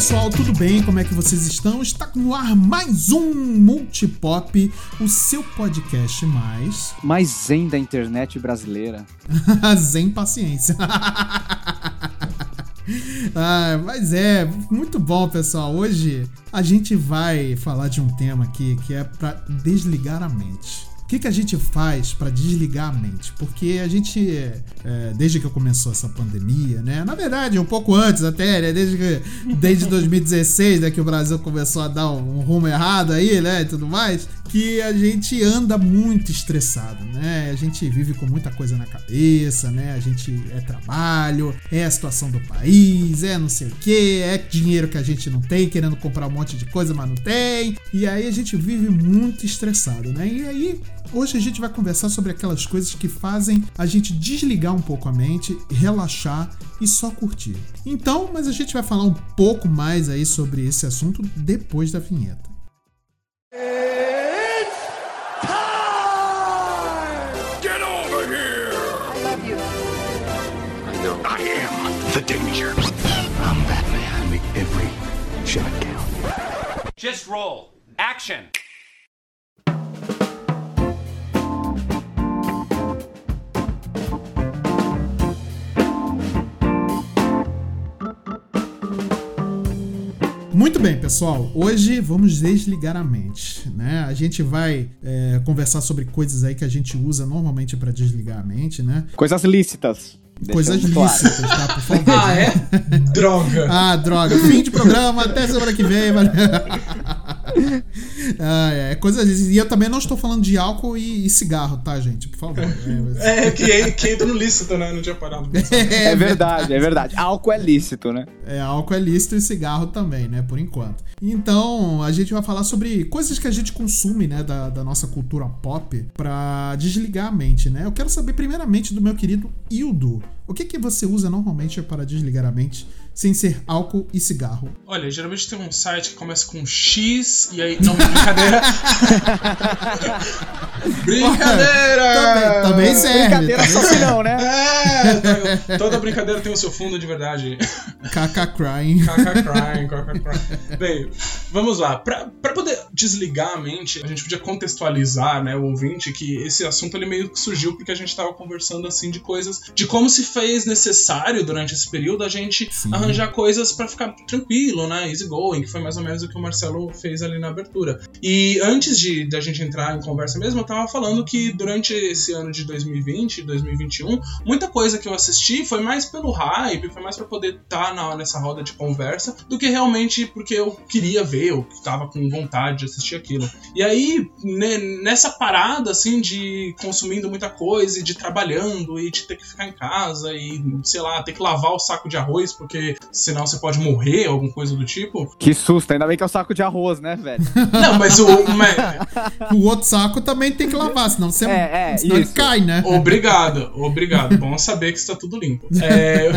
pessoal, tudo bem? Como é que vocês estão? Está no ar mais um Multipop, o seu podcast mais. Mais zen da internet brasileira. zen paciência. ah, mas é, muito bom, pessoal. Hoje a gente vai falar de um tema aqui que é para desligar a mente que, que a gente faz para desligar a mente? Porque a gente, é, desde que começou essa pandemia, né? Na verdade, um pouco antes até, né? Desde, que, desde 2016, né, que o Brasil começou a dar um, um rumo errado aí, né? E tudo mais, que a gente anda muito estressado, né? A gente vive com muita coisa na cabeça, né? A gente é trabalho, é a situação do país, é não sei o que, é dinheiro que a gente não tem, querendo comprar um monte de coisa, mas não tem. E aí a gente vive muito estressado, né? E aí Hoje a gente vai conversar sobre aquelas coisas que fazem a gente desligar um pouco a mente, relaxar e só curtir. Então, mas a gente vai falar um pouco mais aí sobre esse assunto depois da vinheta. It's time! Get over here! I love you. I know. I am the danger. I'm Batman. Make every shot count. Just roll. Action! Muito bem, pessoal. Hoje vamos desligar a mente, né? A gente vai é, conversar sobre coisas aí que a gente usa normalmente para desligar a mente, né? Coisas lícitas. Coisas lícitas, tá? Por favor. ah, é? droga. Ah, droga. Fim de programa, até semana que vem. Valeu. Ah, é, coisas E eu também não estou falando de álcool e, e cigarro, tá, gente? Por favor. É, é que, que entra no lícito, né? Não tinha parado. É, é verdade, é verdade. Álcool é lícito, né? É, álcool é lícito e cigarro também, né? Por enquanto. Então, a gente vai falar sobre coisas que a gente consome, né? Da, da nossa cultura pop pra desligar a mente, né? Eu quero saber primeiramente do meu querido Hildo. O que, que você usa normalmente para desligar a mente sem ser álcool e cigarro? Olha, geralmente tem um site que começa com X e aí. Não, brincadeira! brincadeira! também, também serve. Brincadeira também só que não, né? É, toda brincadeira tem o seu fundo de verdade. Kaka crying. Kaka crying, kaka crying. Bem, vamos lá. Pra, pra poder desligar a mente, a gente podia contextualizar, né, o ouvinte, que esse assunto ele meio que surgiu porque a gente tava conversando assim de coisas, de como se fez necessário durante esse período a gente Sim. arranjar coisas para ficar tranquilo, né? Easy going, que foi mais ou menos o que o Marcelo fez ali na abertura. E antes de da gente entrar em conversa mesmo, eu tava falando que durante esse ano de 2020, 2021, muita coisa que eu assisti foi mais pelo hype, foi mais para poder estar tá nessa roda de conversa do que realmente porque eu queria ver, eu tava com vontade de assistir aquilo. E aí, nessa parada assim de consumindo muita coisa e de trabalhando e de ter que ficar em casa e, sei lá, ter que lavar o saco de arroz porque senão você pode morrer, alguma coisa do tipo. Que susto, ainda bem que é o saco de arroz, né, velho? Não, mas o. Mas... o outro saco também tem que lavar, senão você é, é, senão ele cai, né? Obrigado, obrigado. Bom saber que está tudo limpo. É,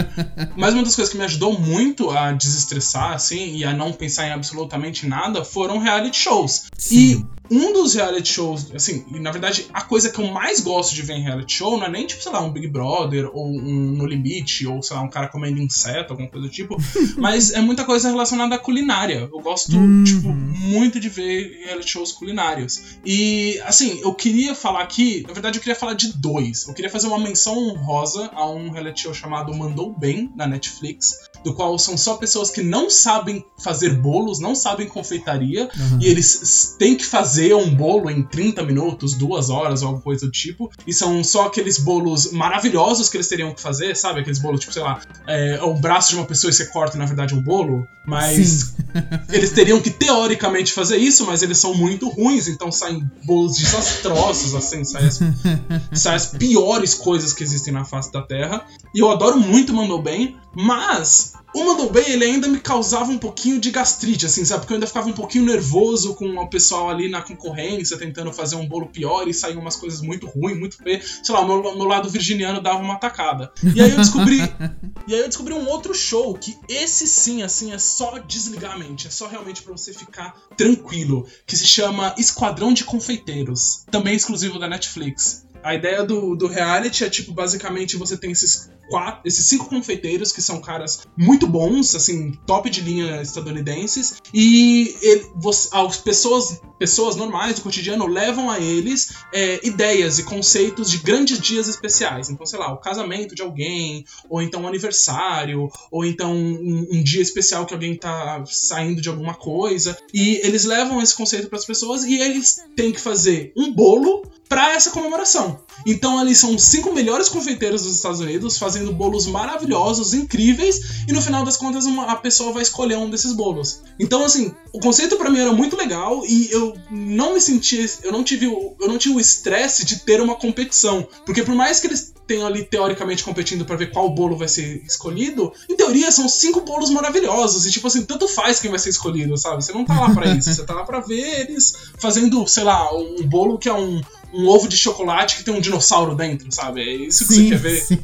mas uma das coisas que me ajudou muito a desestressar, assim, e a não pensar em absolutamente nada foram reality shows. Sim. Um dos reality shows, assim, e na verdade a coisa que eu mais gosto de ver em reality show não é nem, tipo, sei lá, um Big Brother ou um No Limite, ou sei lá, um cara comendo inseto, alguma coisa do tipo, mas é muita coisa relacionada à culinária. Eu gosto, uhum. tipo, muito de ver reality shows culinários. E, assim, eu queria falar aqui, na verdade eu queria falar de dois. Eu queria fazer uma menção honrosa a um reality show chamado Mandou Bem, na Netflix, do qual são só pessoas que não sabem fazer bolos, não sabem confeitaria, uhum. e eles têm que fazer um bolo em 30 minutos, duas horas ou alguma coisa do tipo. E são só aqueles bolos maravilhosos que eles teriam que fazer, sabe? Aqueles bolos, tipo, sei lá, é, o braço de uma pessoa e você corta, na verdade, um bolo. Mas eles teriam que, teoricamente, fazer isso, mas eles são muito ruins, então saem bolos desastrosos, assim, saem as, saem as piores coisas que existem na face da Terra. E eu adoro muito Mandou Bem, mas o Mandou Bem, ele ainda me causava um pouquinho de gastrite, assim, sabe? Porque eu ainda ficava um pouquinho nervoso com o pessoal ali na concorrência, tentando fazer um bolo pior e saíam umas coisas muito ruins, muito feio. Sei lá, o meu, meu lado virginiano dava uma tacada. E aí eu descobri. e aí eu descobri um outro show que esse sim, assim, é só desligar a mente. É só realmente para você ficar tranquilo. Que se chama Esquadrão de Confeiteiros. Também exclusivo da Netflix. A ideia do, do reality é, tipo, basicamente você tem esses quatro, esses cinco confeiteiros que são caras muito bons, assim, top de linha estadunidenses, e ele, você, as pessoas, pessoas normais do cotidiano levam a eles é, ideias e conceitos de grandes dias especiais. Então, sei lá, o casamento de alguém, ou então o aniversário, ou então um, um dia especial que alguém tá saindo de alguma coisa, e eles levam esse conceito para as pessoas e eles têm que fazer um bolo para essa comemoração. Então ali são os cinco melhores confeiteiros dos Estados Unidos fazendo bolos maravilhosos, incríveis, e no final das contas uma, a pessoa vai escolher um desses bolos. Então assim, o conceito para mim era muito legal e eu não me senti, eu não tive, eu não tive o estresse de ter uma competição, porque por mais que eles tenham ali teoricamente competindo para ver qual bolo vai ser escolhido, em teoria são cinco bolos maravilhosos e tipo assim, tanto faz quem vai ser escolhido, sabe? Você não tá lá para isso, você tá lá para ver eles fazendo, sei lá, um bolo que é um um ovo de chocolate que tem um dinossauro dentro, sabe? É isso que sim, você quer ver. Sim.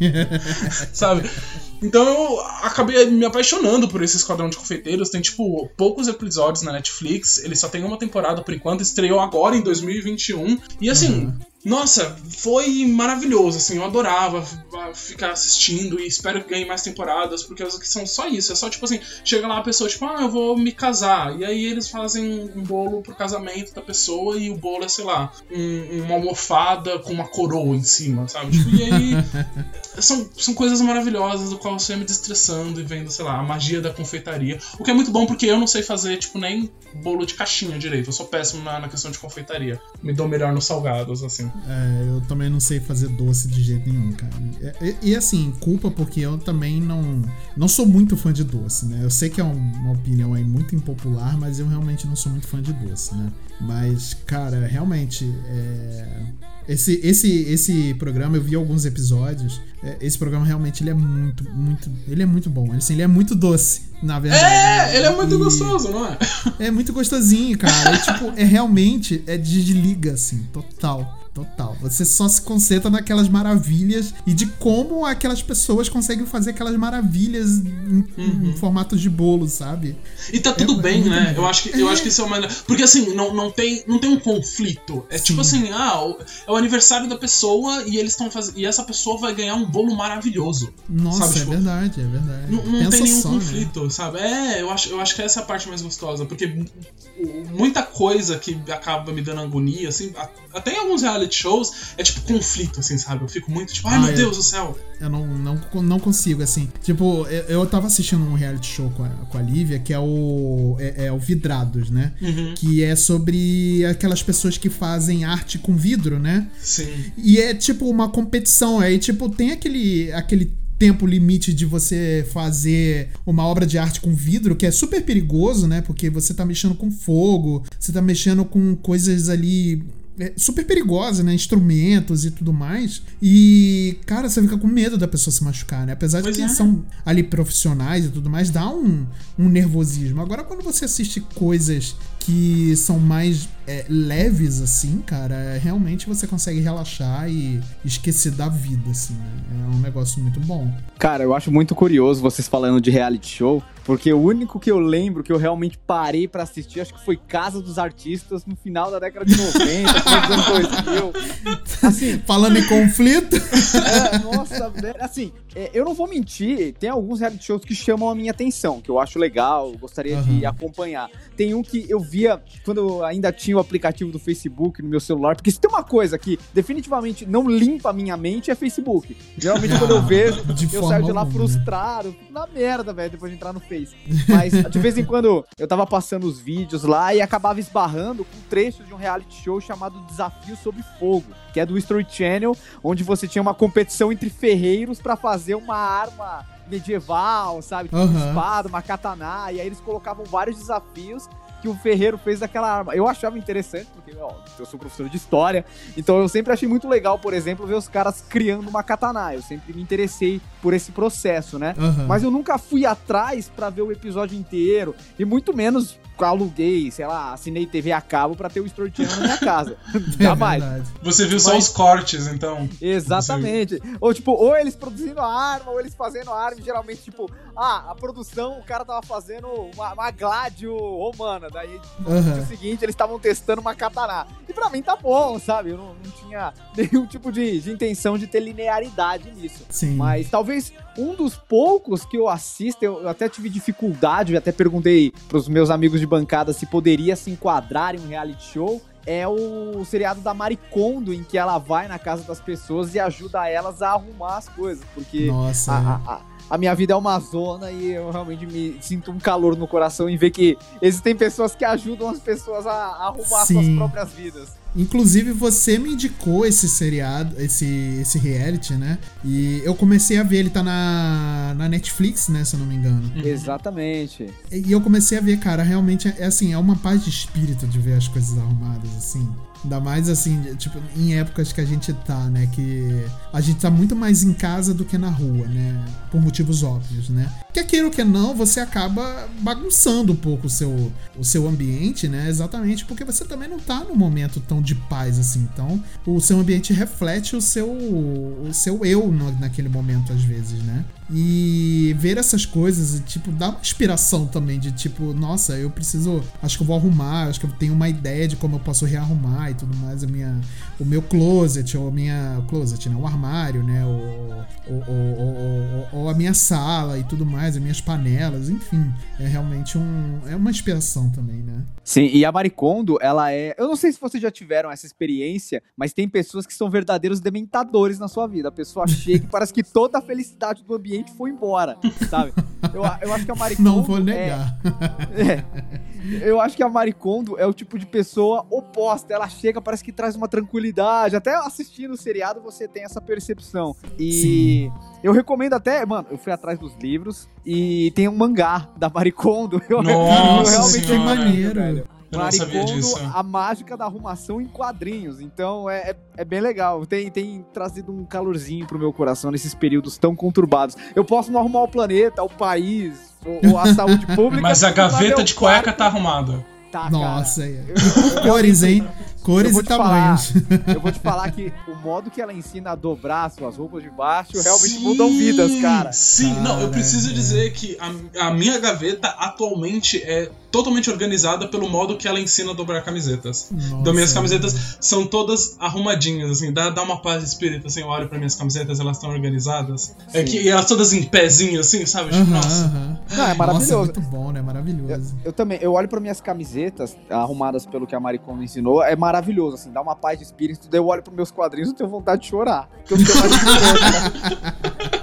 sabe? Então eu acabei me apaixonando por esse Esquadrão de Confeiteiros. Tem, tipo, poucos episódios na Netflix. Ele só tem uma temporada por enquanto. Estreou agora em 2021. E assim, uhum. Nossa, foi maravilhoso, assim, eu adorava ficar assistindo e espero que ganhe mais temporadas, porque que são só isso, é só tipo assim, chega lá a pessoa, tipo, ah, eu vou me casar, e aí eles fazem um bolo pro casamento da pessoa e o bolo é, sei lá, um, uma almofada com uma coroa em cima, sabe? Tipo, e aí são, são coisas maravilhosas do qual você ia me destressando e vendo, sei lá, a magia da confeitaria, o que é muito bom porque eu não sei fazer, tipo, nem bolo de caixinha direito, eu sou péssimo na, na questão de confeitaria, me dou melhor nos salgados, assim. É, eu também não sei fazer doce de jeito nenhum, cara. E, e, assim, culpa porque eu também não não sou muito fã de doce, né? Eu sei que é uma opinião aí muito impopular, mas eu realmente não sou muito fã de doce, né? Mas, cara, realmente, é... esse, esse, esse programa, eu vi alguns episódios. É, esse programa realmente ele é muito, muito. Ele é muito bom. Ele, assim, ele é muito doce, na verdade. É, ele é muito e... gostoso, não é? É muito gostosinho, cara. É, tipo, é realmente. É desliga, assim, total. Total. Você só se concentra naquelas maravilhas e de como aquelas pessoas conseguem fazer aquelas maravilhas em, uhum. em formato de bolo, sabe? E tá tudo é, bem, é né? Bom. Eu acho que, eu acho que isso é uma. Porque assim, não, não, tem, não tem um conflito. É tipo Sim. tipo assim, ah, é o aniversário da pessoa e eles estão fazendo. E essa pessoa vai ganhar um bolo maravilhoso. Nossa, sabe? é tipo, verdade, é verdade. Não, não tem nenhum só, né? conflito, né? sabe? É, eu acho, eu acho que essa é a parte mais gostosa. Porque muita coisa que acaba me dando agonia, assim, até em alguns reality shows, é tipo conflito, assim, sabe? Eu fico muito tipo, ai ah, meu Deus do céu. Eu não, não, não consigo, assim. Tipo, eu, eu tava assistindo um reality show com a, com a Lívia, que é o, é, é o Vidrados, né? Uhum. Que é sobre aquelas pessoas que fazem arte com vidro, né? Sim. E é tipo uma competição. Aí, tipo, tem aquele, aquele tempo limite de você fazer uma obra de arte com vidro, que é super perigoso, né? Porque você tá mexendo com fogo, você tá mexendo com coisas ali super perigosa, né? Instrumentos e tudo mais. E, cara, você fica com medo da pessoa se machucar, né? Apesar pois de que é. são ali profissionais e tudo mais, dá um, um nervosismo. Agora, quando você assiste coisas que são mais é, leves, assim, cara, realmente você consegue relaxar e esquecer da vida, assim, né? É um negócio muito bom. Cara, eu acho muito curioso vocês falando de reality show, porque o único que eu lembro que eu realmente parei para assistir, acho que foi Casa dos Artistas no final da década de 90, anos 2000. Assim, falando em conflito. É, nossa, velho, assim, é, eu não vou mentir, tem alguns reality shows que chamam a minha atenção, que eu acho legal, gostaria uhum. de acompanhar. Tem um que eu via quando eu ainda tinha o aplicativo do Facebook no meu celular, porque se tem uma coisa que definitivamente não limpa a minha mente é Facebook. Geralmente quando eu vejo, eu saio de lá alguma. frustrado, na merda, velho, depois de entrar no Face. Mas de vez em quando eu tava passando os vídeos lá e acabava esbarrando com trechos de um reality show chamado Desafio Sob Fogo, que é do History Channel, onde você tinha uma competição entre ferreiros para fazer uma arma medieval, sabe? Uhum. Uma espada, uma katana, e aí eles colocavam vários desafios que o ferreiro fez daquela arma. Eu achava interessante, porque ó, eu sou professor de história, então eu sempre achei muito legal, por exemplo, ver os caras criando uma katana. Eu sempre me interessei por esse processo, né? Uhum. Mas eu nunca fui atrás para ver o episódio inteiro, e muito menos aluguei, sei lá, assinei TV a cabo pra ter o Strodiano na minha casa. Jamais. É Você viu só Mas- os cortes, então. Exatamente. Ou tipo, ou eles produzindo a arma, ou eles fazendo a arma. e Geralmente, tipo, ah, a produção, o cara tava fazendo uma, uma gládio romana. Daí, no Aham. dia seguinte, eles estavam testando uma katana. E pra mim tá bom, sabe? Eu não, não tinha nenhum tipo de, de intenção de ter linearidade nisso. Sim. Mas talvez um dos poucos que eu assisto, eu eu até tive dificuldade, eu até perguntei pros meus amigos de bancada se poderia se enquadrar em um reality show. É o seriado da Maricondo, em que ela vai na casa das pessoas e ajuda elas a arrumar as coisas. Porque Nossa. a, a- a- minha vida é uma zona e eu realmente me sinto um calor no coração em ver que existem pessoas que ajudam as pessoas a, a arrumar Sim. suas próprias vidas. Inclusive, você me indicou esse seriado, esse, esse reality, né? E eu comecei a ver, ele tá na, na Netflix, né? Se eu não me engano. Exatamente. E eu comecei a ver, cara, realmente é assim, é uma paz de espírito de ver as coisas arrumadas, assim. Ainda mais assim, tipo, em épocas que a gente tá, né? Que a gente tá muito mais em casa do que na rua, né? Por motivos óbvios, né? Que ou que não, você acaba bagunçando um pouco o seu, o seu ambiente, né? Exatamente porque você também não tá num momento tão de paz assim. Então, o seu ambiente reflete o seu, o seu eu naquele momento, às vezes, né? E ver essas coisas, e, tipo, dá uma inspiração também de tipo, nossa, eu preciso. Acho que eu vou arrumar, acho que eu tenho uma ideia de como eu posso rearrumar e tudo mais. A minha, o meu closet, ou a minha. Closet, né? O armário, né? Ou, ou, ou- ou- ou a minha sala e tudo mais, as minhas panelas, enfim. É realmente um. É uma inspiração também, né? Sim, e a Maricondo, ela é. Eu não sei se vocês já tiveram essa experiência, mas tem pessoas que são verdadeiros dementadores na sua vida. A pessoa chega e parece que toda a felicidade do ambiente foi embora, sabe? Eu, eu acho que a Maricondo. Não vou é- negar. é. Eu acho que a Maricondo é o tipo de pessoa oposta. Ela chega, parece que traz uma tranquilidade. Até assistindo o seriado você tem essa percepção. E eu recomendo até, mano, eu fui atrás dos livros e tem um mangá da Maricondo. Eu, Nossa eu realmente recomendo, Maneiro. velho. Eu Maricondo, disso. a mágica da arrumação em quadrinhos. Então é, é, é bem legal. Tem, tem trazido um calorzinho pro meu coração nesses períodos tão conturbados. Eu posso não arrumar o planeta, o país, ou, ou a saúde pública. Mas a gaveta de cueca quarto tá arrumada. Tá, cara. Nossa, é. Eu- cores, hein? Cores eu vou e tamanhos. Eu vou te falar que o modo que ela ensina a dobrar as suas roupas de baixo realmente mudam vidas, cara. Sim, não, eu Cara, preciso é. dizer que a, a minha gaveta atualmente é totalmente organizada pelo modo que ela ensina a dobrar camisetas. Nossa, Então minhas camisetas são todas arrumadinhas, assim, dá, dá uma paz de espírito, assim, eu olho pra minhas camisetas, elas estão organizadas. É que, e elas todas em pezinho, assim, sabe? Aham, nossa. Não, é maravilhoso. Nossa, muito bom, né? Maravilhoso. Eu também, eu olho para minhas camisetas arrumadas pelo que a Maricon me ensinou, é maravilhoso, assim, dá uma paz de espírito. Daí eu olho para meus quadrinhos e tenho vontade de chorar. Porque eu tenho mais.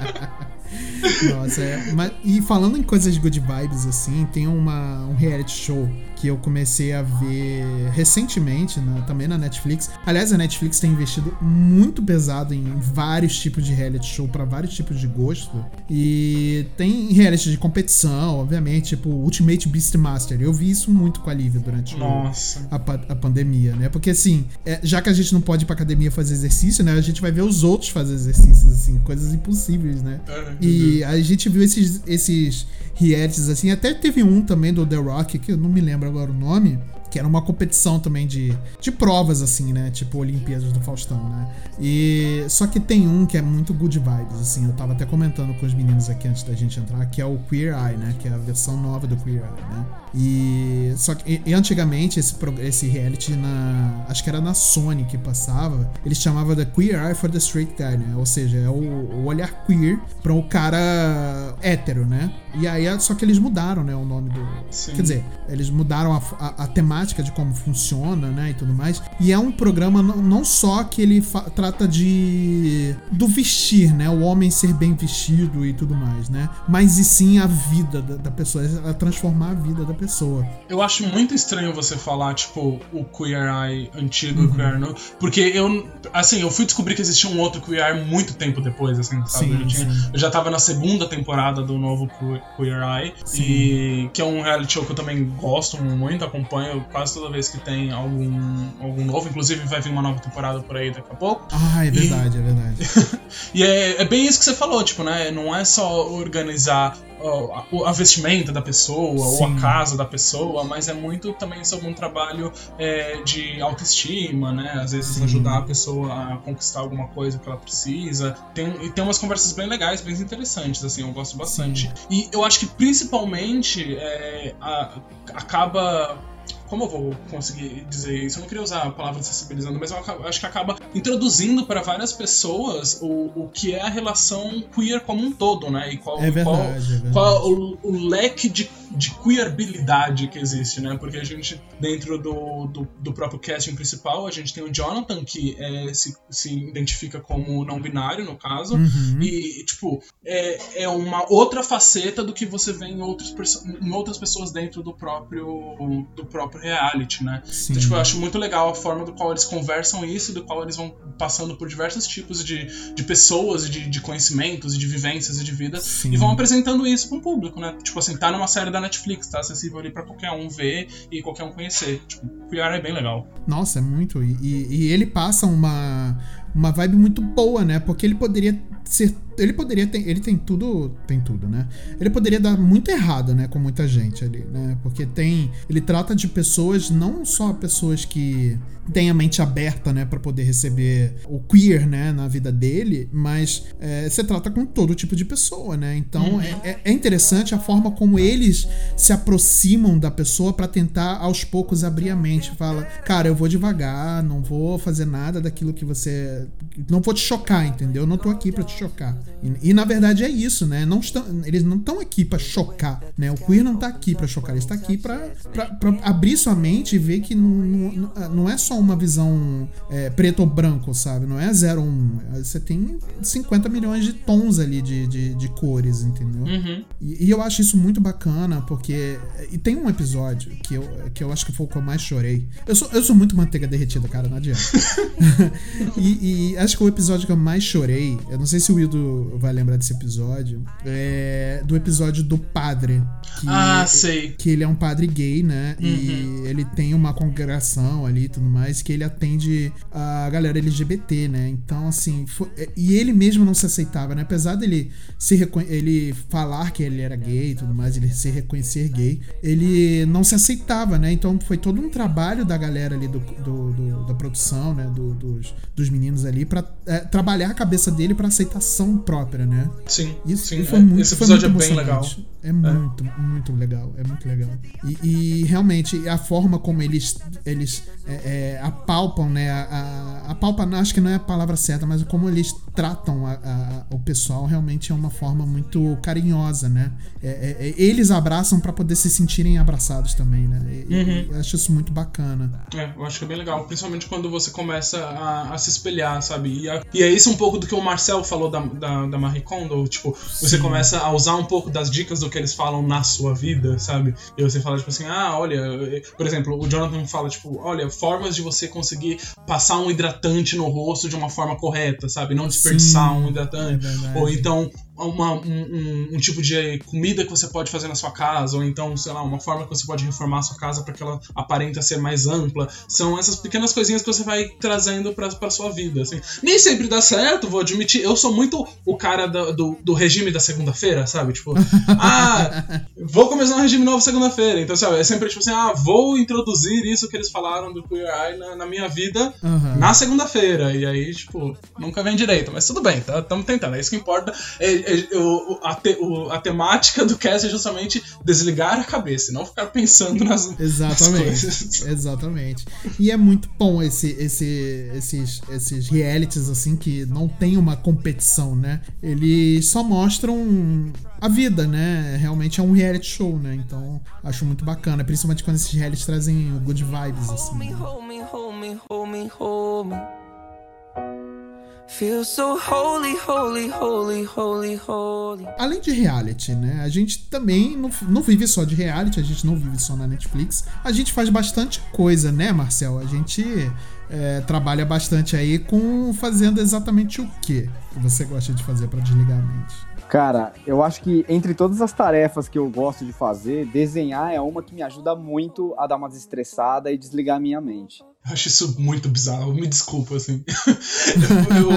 Nossa, é. Mas, e falando em coisas good vibes, assim, tem uma, um reality show que eu comecei a ver recentemente, na- também na Netflix. Aliás, a Netflix tem investido muito pesado em vários tipos de reality show para vários tipos de gosto. E tem reality de competição, obviamente, tipo Ultimate Beastmaster. Eu vi isso muito com a Lívia durante Nossa. a, a pandemia, né? Porque assim, é, já que a gente não pode ir pra academia fazer exercício, né? A gente vai ver os outros fazer exercícios, assim, coisas impossíveis, né? É, E a gente viu esses, esses realities, assim, até teve um também do The Rock, que eu não me lembro agora o nome, que era uma competição também de, de provas, assim, né? Tipo Olimpíadas do Faustão, né? E só que tem um que é muito good vibes, assim, eu tava até comentando com os meninos aqui antes da gente entrar, que é o Queer Eye, né? Que é a versão nova do Queer Eye, né? E só que e, antigamente esse, esse reality na. Acho que era na Sony que passava. Ele chamava The Queer Eye for the Straight Guy, né? Ou seja, é o, o olhar queer pra um cara hétero, né? E aí, só que eles mudaram, né? O nome do. Sim. Quer dizer, eles mudaram a, a- a temática de como funciona, né? E tudo mais. E é um programa não, não só que ele trata de. do vestir, né? O homem ser bem vestido e tudo mais, né? Mas e sim a vida da, da pessoa, ela transformar a vida da pessoa. Eu acho muito estranho você falar, tipo, o Queer Eye antigo Uhum. e o Queer Eye novo. Porque eu, assim, eu fui descobrir que existia um outro Queer Eye muito tempo depois, assim, sabe? Sim, eu, tinha- eu já tava na segunda temporada do novo Que- Queer Eye. Sim. E que é um reality show que eu também gosto muito, acompanho quase toda vez que tem algum, algum novo. Inclusive vai vir uma nova temporada por aí daqui a pouco. Ah, é verdade, e... é verdade. e é, é bem isso que você falou, tipo, né? Não é só organizar a, vestimenta da pessoa Sim. ou a casa da pessoa, mas é muito também sobre um trabalho é, de autoestima, né? Às vezes Sim. ajudar a pessoa a conquistar alguma coisa que ela precisa. Tem, e tem umas conversas bem legais, bem interessantes, assim, eu gosto bastante. Sim. E eu acho que principalmente é, a, acaba como eu vou conseguir dizer isso? Eu não queria usar a palavra sensibilizando, mas eu acho que acaba introduzindo para várias pessoas o, o que é a relação queer como um todo, né? E qual, é verdade, qual, é verdade. qual o, o leque de de queerabilidade que existe, né? Porque a gente, dentro do, do, do, próprio casting principal, a gente tem o Jonathan, que é, se, se identifica como não binário, no caso, uhum. e, tipo, é, é uma outra faceta do que você vê em, outros, em outras pessoas dentro do próprio, do próprio reality, né? Sim. Então, tipo, eu acho muito legal a forma do qual eles conversam isso, do qual eles vão passando por diversos tipos de, de pessoas, de, de conhecimentos, de vivências e de vida, Sim. e vão apresentando isso para o público, né? Tipo assim, tá numa série da Netflix, tá acessível ali para qualquer um ver e qualquer um conhecer. Tipo, Queer é bem legal. Nossa, é muito. E, e ele passa uma, uma vibe muito boa, né? Porque ele poderia ser ele poderia ter, ele tem tudo, tem tudo, né? Ele poderia dar muito errado, né, com muita gente ali, né? Porque tem, ele trata de pessoas não só pessoas que têm a mente aberta, né, para poder receber o queer, né, na vida dele, mas é, você trata com todo tipo de pessoa, né? Então uhum. é, é, interessante a forma como eles se aproximam da pessoa para tentar aos poucos abrir a mente, fala, cara, eu vou devagar, não vou fazer nada daquilo que você, não vou te chocar, entendeu? Eu não tô aqui para te chocar. E, e, na verdade é isso, né? Não estão, eles não estão aqui para chocar, né? O queer não tá aqui para chocar, ele está aqui para abrir sua mente e ver que não, não, não é só uma visão é, preto ou branco, sabe? Não é 0 ou 1. Um. Você tem 50 milhões de tons ali de, de, de cores, entendeu? Uhum. E, e, eu acho isso muito bacana, porque. E tem um episódio que eu, que eu acho que foi o que eu mais chorei. Eu sou, eu sou muito manteiga derretida, cara, não adianta. e, e acho que o episódio que eu mais chorei, eu não sei se o Wildo vai lembrar desse episódio. É do episódio do padre. Que, ah, sei. Que ele é um padre gay, né? Uhum. E ele tem uma congregação ali e tudo mais, que ele atende a galera LGBT, né? Então, assim, foi, é, e ele mesmo não se aceitava, né? Apesar dele se ele falar que ele era gay e tudo mais, ele se reconhecer gay, ele não se aceitava, né? Então foi todo um trabalho da galera ali do, do, do da produção, né? Do, dos, dos meninos ali, para é, trabalhar a cabeça dele para aceitação própria né? Sim. Isso sim, foi é. muito, Esse episódio foi muito é bem legal. É muito, é. muito legal. É muito legal. E, e, realmente, a forma como eles, eles é, é, apalpam, né? A, a, apalpam, acho que não é a palavra certa, mas como eles tratam a, a, o pessoal realmente é uma forma muito carinhosa, né? Eles abraçam para poder se sentirem abraçados também, né? E, uhum. Eu acho isso muito bacana. É, eu acho que é bem legal. Principalmente quando você começa a, se espelhar, sabe? E, e é isso um pouco do que o Marcel falou da, da da, Marie Kondo, tipo, Sim. você começa a usar um pouco das dicas do que eles falam na sua vida, sabe? E você fala, tipo assim, ah, olha, por exemplo, o Jonathan fala, tipo, olha, formas de você conseguir passar um hidratante no rosto de uma forma correta, sabe? Não desperdiçar Sim, um hidratante. É ou então, uma, um, um, tipo de comida que você pode fazer na sua casa, ou então, sei lá, uma forma que você pode reformar a sua casa para que ela aparenta ser mais ampla. São essas pequenas coisinhas que você vai trazendo pra, pra sua vida, assim. Nem sempre dá certo, vou admitir. Eu sou muito o cara do, do, do regime da segunda-feira, sabe? Tipo, ah, vou começar um regime novo segunda-feira. Então, sabe, é sempre tipo assim, ah, vou introduzir isso que eles falaram do Queer Eye na, na minha vida uhum. na segunda-feira. E aí, tipo, nunca vem direito. Mas tudo bem, tá? Estamos tentando. É isso que importa. É, eu, a, te, o, a temática do cast é justamente desligar a cabeça, não ficar pensando nas, Exatamente. nas coisas. Exatamente. E é muito bom esse, esse, esses, esses realities assim que não tem uma competição, né? Eles só mostram a vida, né? Realmente é um reality show, né? Então acho muito bacana, principalmente quando esses realities trazem good vibes assim. Né? Holy, holy, holy, holy, holy. Além de reality, né? A gente também não, não vive só de reality, a gente não vive só na Netflix. A gente faz bastante coisa, né, Marcel? A gente é, trabalha bastante aí com fazendo exatamente o quê? que você gosta de fazer para desligar a mente? Cara, eu acho que entre todas as tarefas que eu gosto de fazer, desenhar é uma que me ajuda muito a dar uma desestressada e desligar a minha mente. Eu acho isso muito bizarro, me desculpa, assim. eu,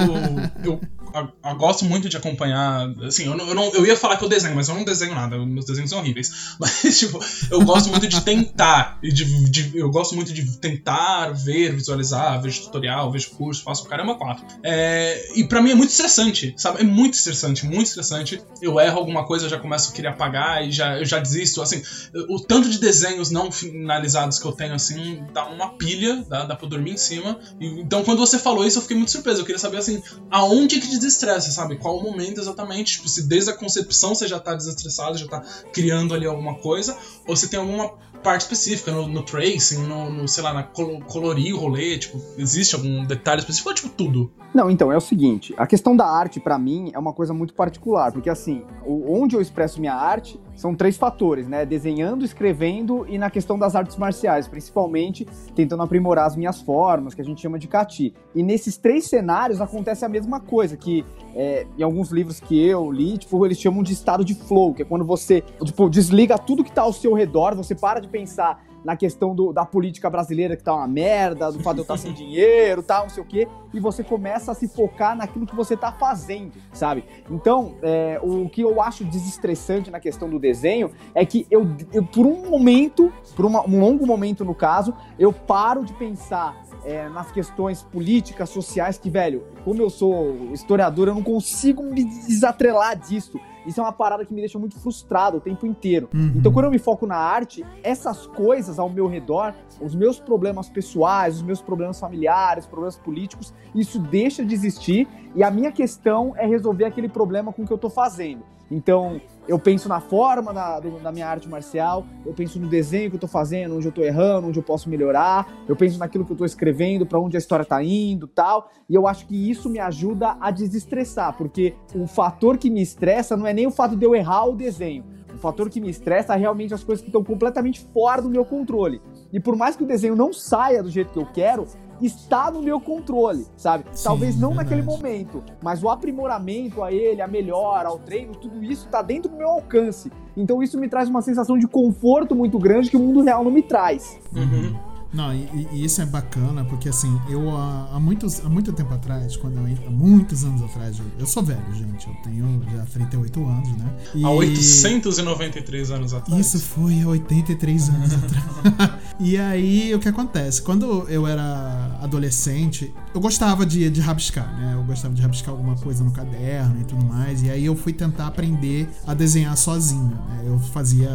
eu, eu, eu, gosto muito de acompanhar. Assim, eu, eu, não, eu ia falar que eu desenho, mas eu não desenho nada, meus desenhos são horríveis. Mas, tipo, eu gosto muito de tentar. De, de, eu gosto muito de tentar ver, visualizar, vejo tutorial, vejo curso, faço caramba quatro. É, e pra mim é muito estressante, sabe? É muito estressante, muito estressante. Eu erro alguma coisa, já começo a querer apagar e já, eu já desisto. Assim, o tanto de desenhos não finalizados que eu tenho, assim, dá uma pilha, dá dá, pra dormir em cima. Então, quando você falou isso, eu fiquei muito surpreso. Eu queria saber, assim, aonde que desestressa, sabe? Qual o momento exatamente? Tipo, se desde a concepção você já tá desestressado, já tá criando ali alguma coisa, ou se tem alguma parte específica, no, no tracing, no, no, sei lá, na col colorir o rolê, tipo, existe algum detalhe específico ou tipo tudo? Não, então, é o seguinte, a questão da arte para mim é uma coisa muito particular, porque assim, onde eu expresso minha arte são três fatores, né? Desenhando, escrevendo e na questão das artes marciais, principalmente tentando aprimorar as minhas formas, que a gente chama de kati. E nesses três cenários acontece a mesma coisa, que é, em alguns livros que eu li, tipo, eles chamam de estado de flow, que é quando você, tipo, desliga tudo que tá ao seu redor, você para de pensar na questão do, da política brasileira que tá uma merda, do fato de eu estar sem dinheiro, tal, não sei o quê, e você começa a se focar naquilo que você tá fazendo, sabe? Então, é, o que eu acho desestressante na questão do desenho é que eu, eu por um momento, por uma, um longo momento no caso, eu paro de pensar é, nas questões políticas, sociais, que, velho, como eu sou historiador, eu não consigo me desatrelar disso. Isso é uma parada que me deixa muito frustrado o tempo inteiro. Uhum. Então, quando eu me foco na arte, essas coisas ao meu redor, os meus problemas pessoais, os meus problemas familiares, problemas políticos, isso deixa de existir e a minha questão é resolver aquele problema com o que eu tô fazendo. Então, eu penso na forma da, do, da minha arte marcial, eu penso no desenho que eu tô fazendo, onde eu tô errando, onde eu posso melhorar, eu penso naquilo que eu tô escrevendo, para onde a história tá indo tal. E eu acho que isso me ajuda a desestressar, porque o fator que me estressa não é nem o fato de eu errar o desenho. O fator que me estressa é realmente as coisas que estão completamente fora do meu controle. E por mais que o desenho não saia do jeito que eu quero, está no meu controle, sabe? Sim, Talvez não verdade. naquele momento, mas o aprimoramento a ele, a melhora, ao treino, tudo isso está dentro do meu alcance. Então isso me traz uma sensação de conforto muito grande que o mundo real não me traz. Uhum. Não, e, e, isso é bacana, porque assim, eu há, muitos, há muito tempo atrás, quando eu, há muitos anos atrás, eu, eu, sou velho, gente, eu tenho já 38 anos, né? E há 893 anos atrás. Isso foi há 83 anos atrás. e aí, o que acontece? Quando eu era adolescente, eu gostava de, de rabiscar, né? Eu gostava de rabiscar alguma coisa no caderno e tudo mais, e aí eu fui tentar aprender a desenhar sozinho, né? Eu fazia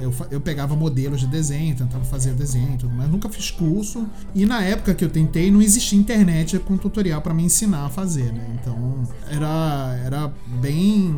eu, eu pegava modelos de desenho, tentava fazer desenho e tudo mais. Nunca fiz curso. E na época que eu tentei, não existia internet com tutorial para me ensinar a fazer, né? Então era, era bem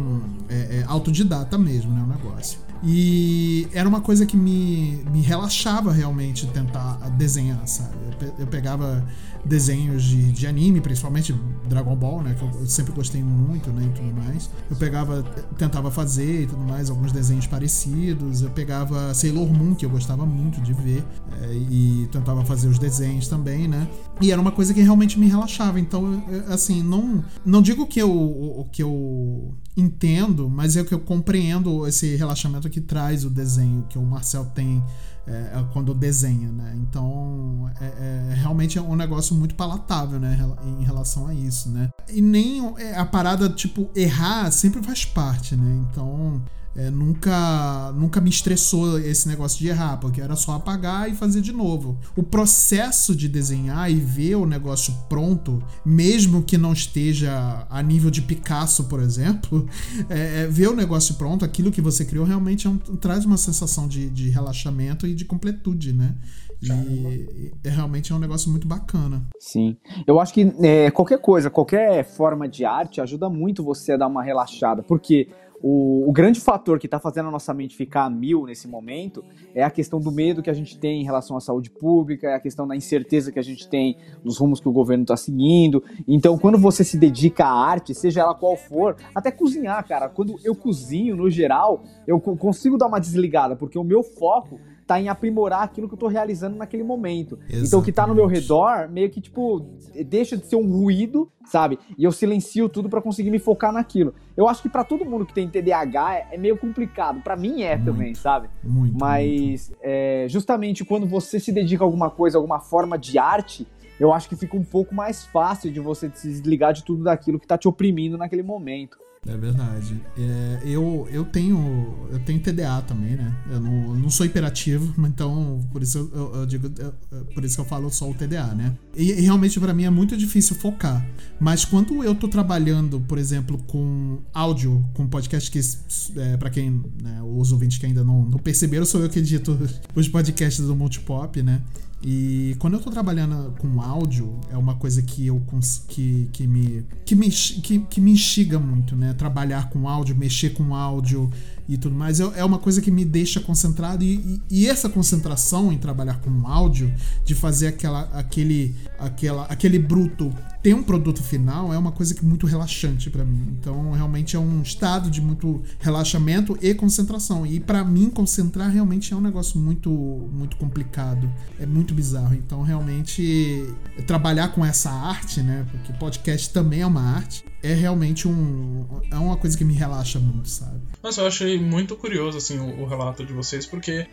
é, é, autodidata mesmo, né? O negócio. E era uma coisa que me, me relaxava realmente tentar desenhar, sabe? Eu, eu pegava desenhos de, de anime, principalmente Dragon Ball, né? Que eu, sempre gostei muito, né? E tudo mais. Eu pegava, tentava fazer e tudo mais, alguns desenhos parecidos. Eu pegava Sailor Moon, que eu gostava muito de ver, é, e tentava fazer os desenhos também, né? E era uma coisa que realmente me relaxava. Então, eu, assim, não, não digo que eu, que eu entendo, mas é que eu compreendo esse relaxamento que traz o desenho que o Marcel tem é, é, quando desenha, né? Então, é, é, realmente é um negócio muito palatável, né? Em relação a isso, né? E nem é, a parada, tipo, errar sempre faz parte, né? Então, é, nunca, nunca me estressou esse negócio de errar, porque era só apagar e fazer de novo. O processo de desenhar e ver o negócio pronto, mesmo que não esteja a nível de Picasso, por exemplo, é, é, ver o negócio pronto, aquilo que você criou, realmente é um, traz uma sensação de, de relaxamento e de completude, né? E é, realmente é um negócio muito bacana. Sim. Eu acho que é, qualquer coisa, qualquer forma de arte ajuda muito você a dar uma relaxada, porque o, o, grande fator que está fazendo a nossa mente ficar a mil nesse momento é a questão do medo que a gente tem em relação à saúde pública, é a questão da incerteza que a gente tem nos rumos que o governo está seguindo. Então, quando você se dedica à arte, seja ela qual for, até cozinhar, cara, quando eu cozinho no geral, eu consigo dar uma desligada, porque o meu foco tá em aprimorar aquilo que eu tô realizando naquele momento. Exatamente. Então o que tá no meu redor, meio que, tipo, deixa de ser um ruído, sabe? E eu silencio tudo para conseguir me focar naquilo. Eu acho que para todo mundo que tem TDAH é, é meio complicado. para mim é muito, também, sabe? Muito. Mas muito. É, justamente quando você se dedica a alguma coisa, alguma forma de arte, eu acho que fica um pouco mais fácil de você se desligar de tudo daquilo que tá te oprimindo naquele momento. É verdade. É, eu, eu tenho eu tenho TDA também, né? Eu não, não sou hiperativo, então por isso eu, eu digo eu, por isso que eu falo só o TDA, né? E, e realmente para mim é muito difícil focar. Mas quando eu tô trabalhando, por exemplo, com áudio, com podcast que é, para quem né, os ouvintes que ainda não, não perceberam, sou eu que edito os podcasts do Multipop, né? E quando eu tô trabalhando com áudio, é uma coisa que eu que, que me que me, que, que me instiga muito, né? Trabalhar com áudio, mexer com áudio e tudo mais, é, é uma coisa que me deixa concentrado e, e, e, essa concentração em trabalhar com áudio, de fazer aquela, aquele, aquela, aquele bruto ter um produto final é uma coisa que é muito relaxante para mim. Então, realmente é um estado de muito relaxamento e concentração. E para mim concentrar realmente é um negócio muito muito complicado. É muito bizarro. Então, realmente trabalhar com essa arte, né? Porque podcast também é uma arte é realmente um. É uma coisa que me relaxa muito, sabe? Mas eu achei muito curioso, assim, o, o relato de vocês, porque.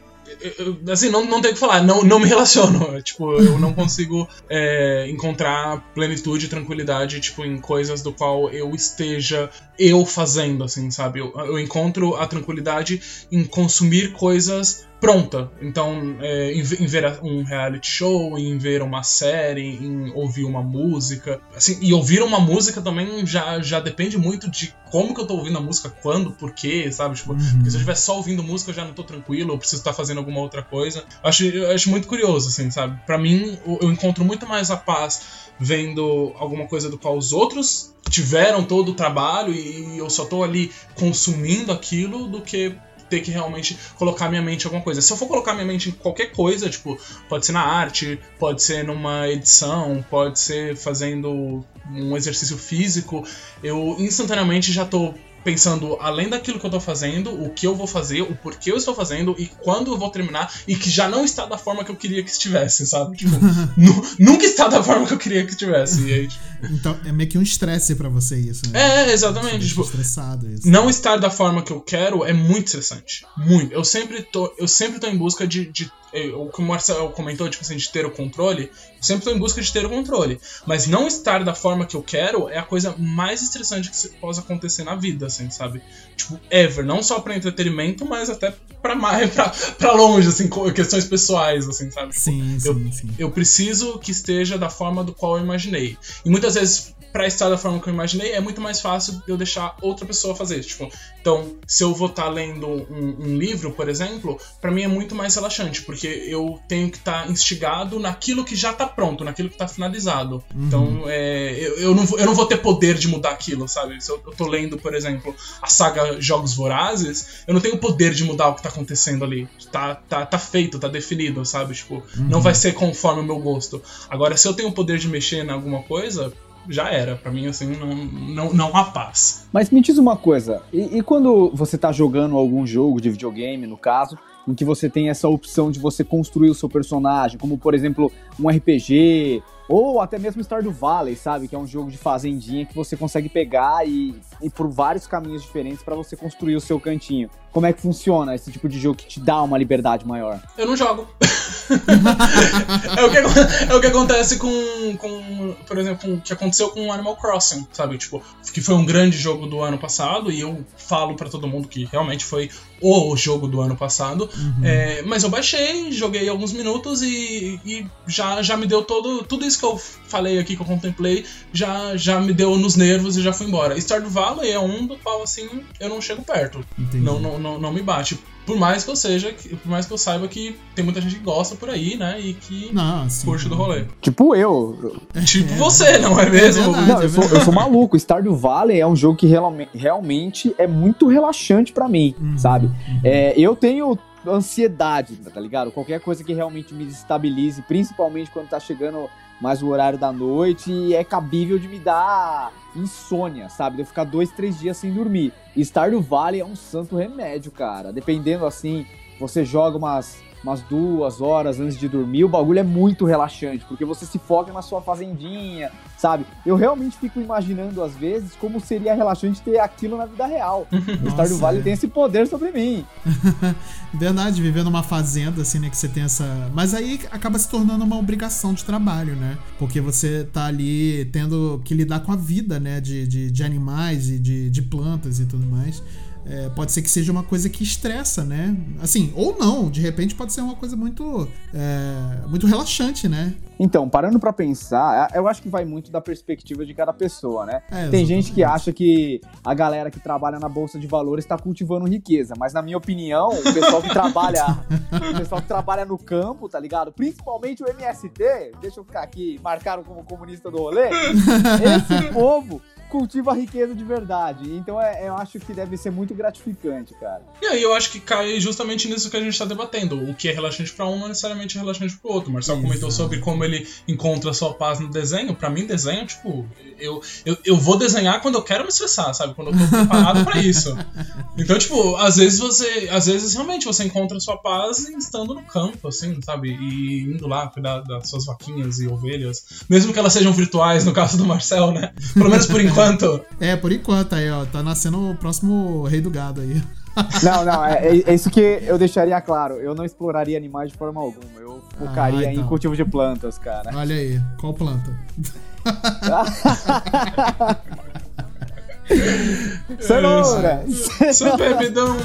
Assim, não, não tenho o que falar, não, não me relaciono. Tipo, eu não consigo é, encontrar plenitude e tranquilidade, tipo, em coisas do qual eu esteja eu fazendo, assim, sabe? Eu, eu encontro a tranquilidade em consumir coisas pronta. Então, é, em, em, ver um reality show, em ver uma série, em ouvir uma música. Assim, e ouvir uma música também já, já depende muito de como que eu tô ouvindo a música, quando, por quê, sabe? Tipo, uhum. Porque se eu estiver só ouvindo música, eu já não tô tranquilo, eu preciso estar tá fazendo alguma outra coisa. Eu acho, eu acho muito curioso, assim, sabe? Para mim, eu encontro muito mais a paz vendo alguma coisa do qual os outros tiveram todo o trabalho e eu só tô ali consumindo aquilo do que ter que realmente colocar minha mente em alguma coisa. Se eu for colocar minha mente em qualquer coisa, tipo, pode ser na arte, pode ser numa edição, pode ser fazendo um exercício físico, eu instantaneamente já tô pensando além daquilo que eu tô fazendo, o que eu vou fazer, o porquê eu estou fazendo e quando eu vou terminar e que já não está da forma que eu queria que estivesse, sabe? Tipo, nunca está da forma que eu queria que estivesse. Aí, tipo... Então é meio que um estresse para você isso, né? É, exatamente. Tipo, estressado isso. Não estar da forma que eu quero é muito estressante. Muito. Eu sempre tô, eu sempre tô em busca de, de o que o Marcelo comentou, tipo assim, de ter o controle, eu sempre estou em busca de ter o controle. Mas não estar da forma que eu quero é a coisa mais estressante que possa acontecer na vida, assim, sabe? Tipo, ever. Não só para entretenimento, mas até pra, mais, pra, pra longe, assim, questões pessoais, assim, sabe? Tipo, sim, eu, sim, sim. Eu preciso que esteja da forma do qual eu imaginei. E muitas vezes para estar da forma que eu imaginei, é muito mais fácil eu deixar outra pessoa fazer. Tipo, então, se eu vou estar tá lendo um, um, livro, por exemplo, para mim é muito mais relaxante, porque eu tenho que estar tá instigado naquilo que já tá pronto, naquilo que tá finalizado. Uhum. Então, é, eu, eu, não, eu não vou ter poder de mudar aquilo, sabe? Se eu, eu tô lendo, por exemplo, a saga Jogos Vorazes, eu não tenho poder de mudar o que tá acontecendo ali. Tá, tá, tá feito, tá definido, sabe? Tipo, uhum. não vai ser conforme o meu gosto. Agora, se eu tenho o poder de mexer em alguma coisa, já era. Para mim, assim, não, não, não há paz. Mas me diz uma coisa, e, e, quando você tá jogando algum jogo de videogame, no caso, em que você tem essa opção de você construir o seu personagem, como por exemplo um RPG, ou até mesmo Stardew Valley, sabe? Que é um jogo de fazendinha que você consegue pegar e ir por vários caminhos diferentes para você construir o seu cantinho. Como é que funciona esse tipo de jogo que te dá uma liberdade maior? Eu não jogo. é, o que, é o que acontece com, com por exemplo, o que aconteceu com Animal Crossing, sabe? Tipo, que foi um grande jogo do ano passado e eu falo para todo mundo que realmente foi o jogo do ano passado. Uhum. É, mas eu baixei, joguei alguns minutos e, e, já, já me deu todo. Tudo isso que eu falei aqui, que eu contemplei, já, já me deu nos nervos e já fui embora. Stardew Valley é um do qual, assim, eu não chego perto. Não, não, não, não me bate. Por mais que eu seja, por mais que eu saiba que tem muita gente que gosta por aí, né? E que não, curte do rolê. Tipo eu. Tipo é, você, não é mesmo? É verdade, não, eu sou, eu sou maluco. Stardew Valley é um jogo que realmente é muito relaxante para mim, uhum, sabe? Uhum. É, eu tenho ansiedade, tá ligado? Qualquer coisa que realmente me desestabilize, principalmente quando tá chegando mais o horário da noite, é cabível de me dar insônia, sabe? De eu ficar dois, três dias sem dormir. E Stardew Valley é um santo remédio, cara. Dependendo assim, você joga umas umas duas horas antes de dormir, o bagulho é muito relaxante, porque você se foca na sua fazendinha, sabe? Eu realmente fico imaginando, às vezes, como seria relaxante ter aquilo na vida real. o Stardew Valley é. tem esse poder sobre mim. Verdade, viver numa fazenda, assim, né, que você tem essa... Mas aí acaba se tornando uma obrigação de trabalho, né? Porque você tá ali tendo que lidar com a vida, né, de, de, de animais e de, de plantas e tudo mais. É, pode ser que seja uma coisa que estressa, né? Assim, ou não, de repente pode ser uma coisa muito, é, muito relaxante, né? Então, parando para pensar, eu acho que vai muito da perspectiva de cada pessoa, né? É, Tem gente que acha que a galera que trabalha na bolsa de valores está cultivando riqueza, mas na minha opinião, o pessoal que trabalha, o pessoal que trabalha no campo, tá ligado? Principalmente o MST, deixa eu ficar aqui, marcaram como comunista do rolê. Esse povo cultiva a riqueza de verdade. Então é, eu acho que deve ser muito gratificante, cara. E aí eu acho que cai justamente nisso que a gente tá debatendo. O que é relaxante para um não necessariamente é relaxante pro outro. O Marcelo Exato. comentou sobre como ele encontra sua paz no desenho. Para mim, desenho, tipo, eu, eu, eu vou desenhar quando eu quero me estressar, sabe? Quando eu tô preparado para isso. Então, tipo, às vezes você. Às vezes realmente você encontra sua paz estando no campo, assim, sabe? E indo lá cuidar das suas vaquinhas e ovelhas. Mesmo que elas sejam virtuais, no caso do Marcel, né? Pelo menos por enquanto enquanto. É, por enquanto aí, ó. Tá nascendo o próximo rei do gado aí. Não, não, é, é, isso que eu deixaria claro. Eu não exploraria animais de forma alguma. Eu focaria ah, então. em cultivo de plantas, cara. Olha aí, qual planta? Cenoura! Super bebidão,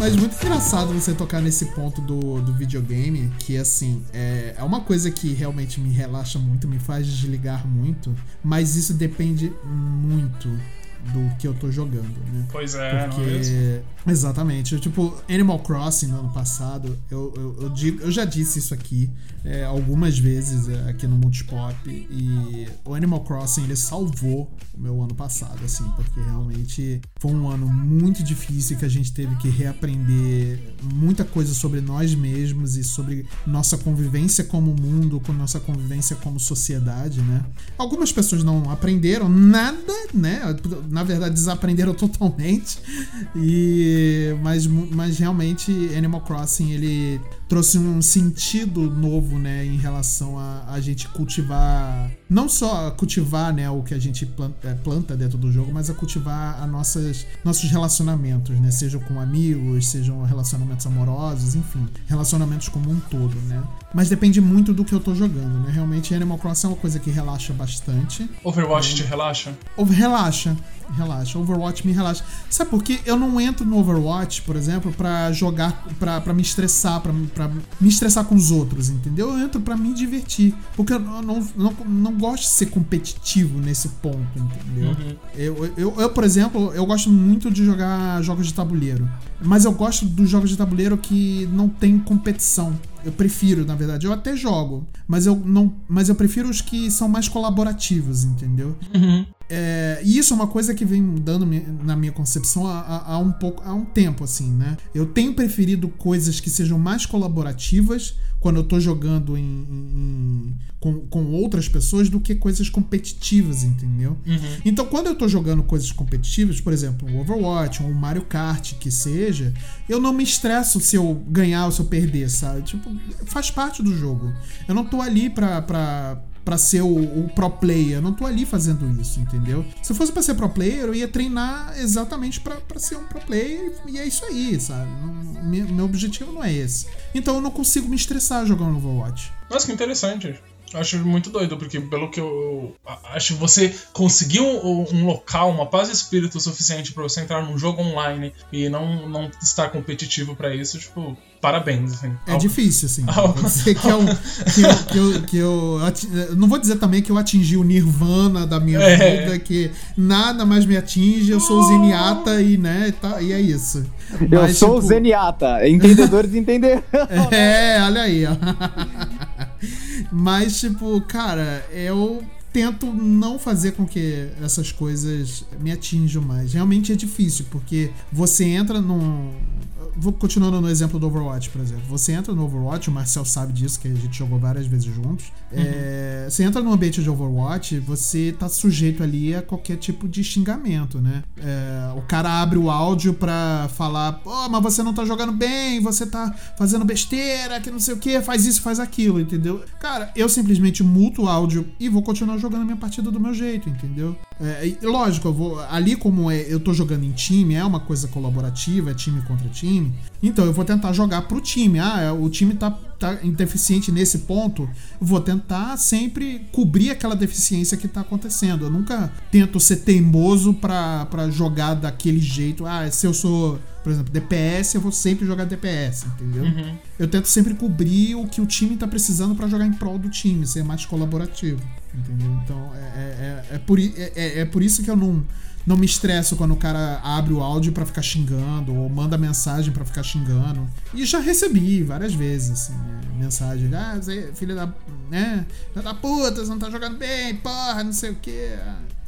Mas muito engraçado você tocar nesse ponto do, do videogame, que assim, é, é uma coisa que realmente me relaxa muito, me faz desligar muito, mas isso depende muito do que eu tô jogando, né? Pois é, Porque, não é mesmo? Exatamente. Eu, tipo, Animal Crossing no ano passado, eu, eu, eu, digo, eu já disse isso aqui é, algumas vezes é, aqui no Multipop, e o Animal Crossing ele salvou o meu ano passado, assim, porque realmente foi um ano muito difícil que a gente teve que reaprender muita coisa sobre nós mesmos e sobre nossa convivência como mundo, com nossa convivência como sociedade, né? Algumas pessoas não aprenderam nada, né? Na verdade, desaprenderam totalmente. E mas, mas realmente Animal Crossing ele trouxe um sentido novo, né, em relação a, a gente cultivar, não só cultivar, né, o que a gente planta, é, planta dentro do jogo, mas a cultivar a nossas, nossos relacionamentos, né, sejam com amigos, sejam relacionamentos amorosos, enfim, relacionamentos como um todo, né. Mas depende muito do que eu tô jogando, né, realmente Animal Crossing é uma coisa que relaxa bastante. Overwatch te relaxa? Relaxa, relaxa. Overwatch me relaxa. Sabe por quê? Eu não entro no Overwatch, por exemplo, para jogar, para me estressar, pra, pra me estressar com os outros, entendeu? Eu entro para me divertir. Porque eu não, não, não gosto de ser competitivo nesse ponto, entendeu? Uhum. Eu, eu, eu, por exemplo, eu gosto muito de jogar jogos de tabuleiro. Mas eu gosto dos jogos de tabuleiro que não tem competição. Eu prefiro, na verdade. Eu até jogo, mas eu não, mas eu prefiro os que são mais colaborativos, entendeu? Uhum. É, e isso é uma coisa que vem mudando na minha concepção há, há, um pouco, há um tempo, assim, né? Eu tenho preferido coisas que sejam mais colaborativas quando eu tô jogando em, em, com, com outras pessoas do que coisas competitivas, entendeu? Uhum. Então, quando eu tô jogando coisas competitivas, por exemplo, o Overwatch ou o Mario Kart, que seja, eu não me estresso se eu ganhar ou se eu perder, sabe? Tipo, faz parte do jogo. Eu não tô ali pra, pra para ser o, o, pro player. Eu não tô ali fazendo isso, entendeu? Se eu fosse para ser pro player, eu ia treinar exatamente para ser um pro player e é isso aí, sabe? Não, meu, meu objetivo não é esse. Então eu não consigo me estressar jogando Overwatch. Nossa, que interessante. Acho muito doido, porque pelo que eu. Acho que você conseguiu um, um, local, uma paz de espírito suficiente para você entrar num jogo online e não, não estar competitivo para isso, tipo, parabéns, assim. É difícil, assim. Algo... que, é que, eu, que, eu, que eu, Não vou dizer também que eu atingi o nirvana da minha é. vida, que nada mais me atinge, eu sou zeniata e, né, tá, e é isso. Eu Mas, sou tipo... zeniata, entendedores entenderam. É, olha aí, ó. Mas, tipo, cara, eu tento não fazer com que essas coisas me atinjam mais. Realmente é difícil, porque você entra num. Vou continuando no exemplo do Overwatch, por exemplo. Você entra no Overwatch, o Marcel sabe disso, que a gente jogou várias vezes juntos. Uhum. É, você entra no ambiente de Overwatch, você tá sujeito ali a qualquer tipo de xingamento, né? É, o cara abre o áudio pra falar, pô, mas você não tá jogando bem, você tá fazendo besteira, que não sei o que, faz isso, faz aquilo, entendeu? Cara, eu simplesmente muto o áudio e vou continuar jogando a minha partida do meu jeito, entendeu? É, lógico, eu vou. Ali, como é, eu tô jogando em time, é uma coisa colaborativa, é time contra time. Então eu vou tentar jogar pro time. Ah, é, o time tá, tá deficiente nesse ponto. Vou tentar sempre cobrir aquela deficiência que tá acontecendo. Eu nunca tento ser teimoso pra, pra jogar daquele jeito. Ah, se eu sou por exemplo, DPS, eu vou sempre jogar DPS, entendeu? Uhum. Eu tento sempre cobrir o que o time tá precisando para jogar em prol do time, ser mais colaborativo. Entendeu? Então é, é, é, é por, é, é, é por isso que eu não, não me estresso quando o cara abre o áudio para ficar xingando ou manda mensagem para ficar xingando. E já recebi várias vezes, assim, é, mensagem. Ah, você, filha da. né? Filha da puta, você não tá jogando bem, porra, não sei o quê.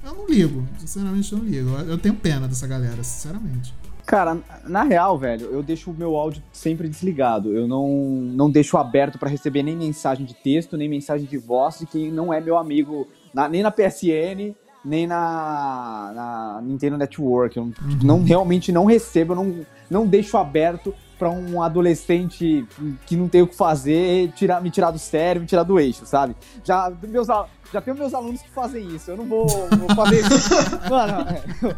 Eu não ligo, sinceramente eu não ligo. Eu tenho pena dessa galera, sinceramente. Cara, na real, velho, eu deixo o meu áudio sempre desligado. Eu não, não deixo aberto para receber nem mensagem de texto, nem mensagem de voz de quem não é meu amigo, na, nem na PSN, nem na, na Nintendo Network. Eu uhum. não, realmente não recebo, eu não, não deixo aberto para um adolescente que não tem o que fazer tirar, me tirar do sério, me tirar do eixo, sabe? Já meus já tenho meus alunos que fazem isso. Eu não vou, vou fazer isso. Mano,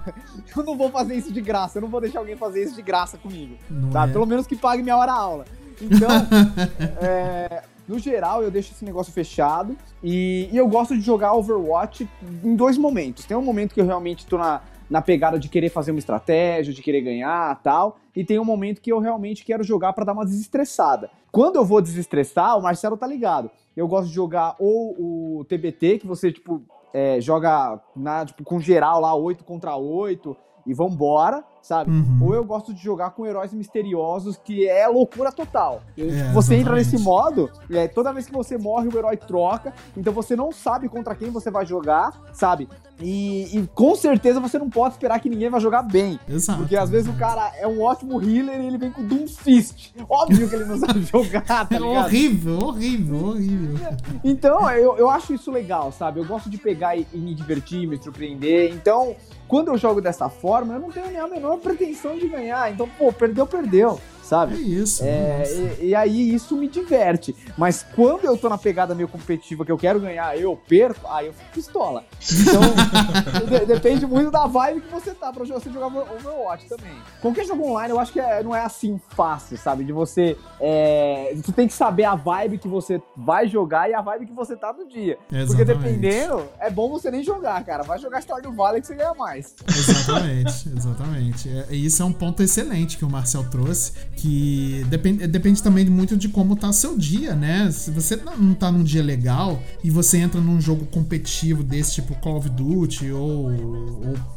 eu não vou fazer isso de graça. Eu não vou deixar alguém fazer isso de graça comigo. tá? É. Pelo menos que pague minha hora aula. Então, é, no geral, eu deixo esse negócio fechado. E, e, eu gosto de jogar Overwatch em dois momentos. Tem um momento que eu realmente tô na, na pegada de querer fazer uma estratégia, de querer ganhar tal. E tem um momento que eu realmente quero jogar para dar uma desestressada. Quando eu vou desestressar, o Marcelo tá ligado. Eu gosto de jogar ou o TBT, que você, tipo, é, joga na, tipo, com geral lá, 8 contra 8, e vambora, sabe? Uhum. Ou eu gosto de jogar com heróis misteriosos, que é loucura total. É, você exatamente. entra nesse modo, é, toda vez que você morre, o herói troca, então você não sabe contra quem você vai jogar, sabe? E, e, com certeza você não pode esperar que ninguém vai jogar bem. Exato. Porque às vezes o cara é um ótimo healer e ele vem com Doom Fist. Óbvio que ele não sabe jogar, tá ligado? horrível, horrível, horrível. Então, eu, eu acho isso legal, sabe? Eu gosto de pegar e, e me divertir, me surpreender. Então, quando eu jogo dessa forma, eu não tenho nem a menor pretensão de ganhar. Então, pô, perdeu, perdeu sabe? É isso. É, e, e, aí isso me diverte. Mas quando eu tô na pegada meio competitiva que eu quero ganhar, eu perco, aí eu fico pistola. Então, de, depende muito da vibe que você tá pra você jogar Overwatch também. Qualquer jogo online, eu acho que é, não é assim fácil, sabe? De você. É, tu tem que saber a vibe que você vai jogar e a vibe que você tá no dia. Exatamente. Porque dependendo, é bom você nem jogar, cara. Vai jogar Stardew Valley que você ganha mais. Exatamente, exatamente. É, e isso é um ponto excelente que o Marcel trouxe que depende, depende também muito de como tá seu dia, né? Se você não tá num dia legal e você entra num jogo competitivo desse tipo Call of Duty ou,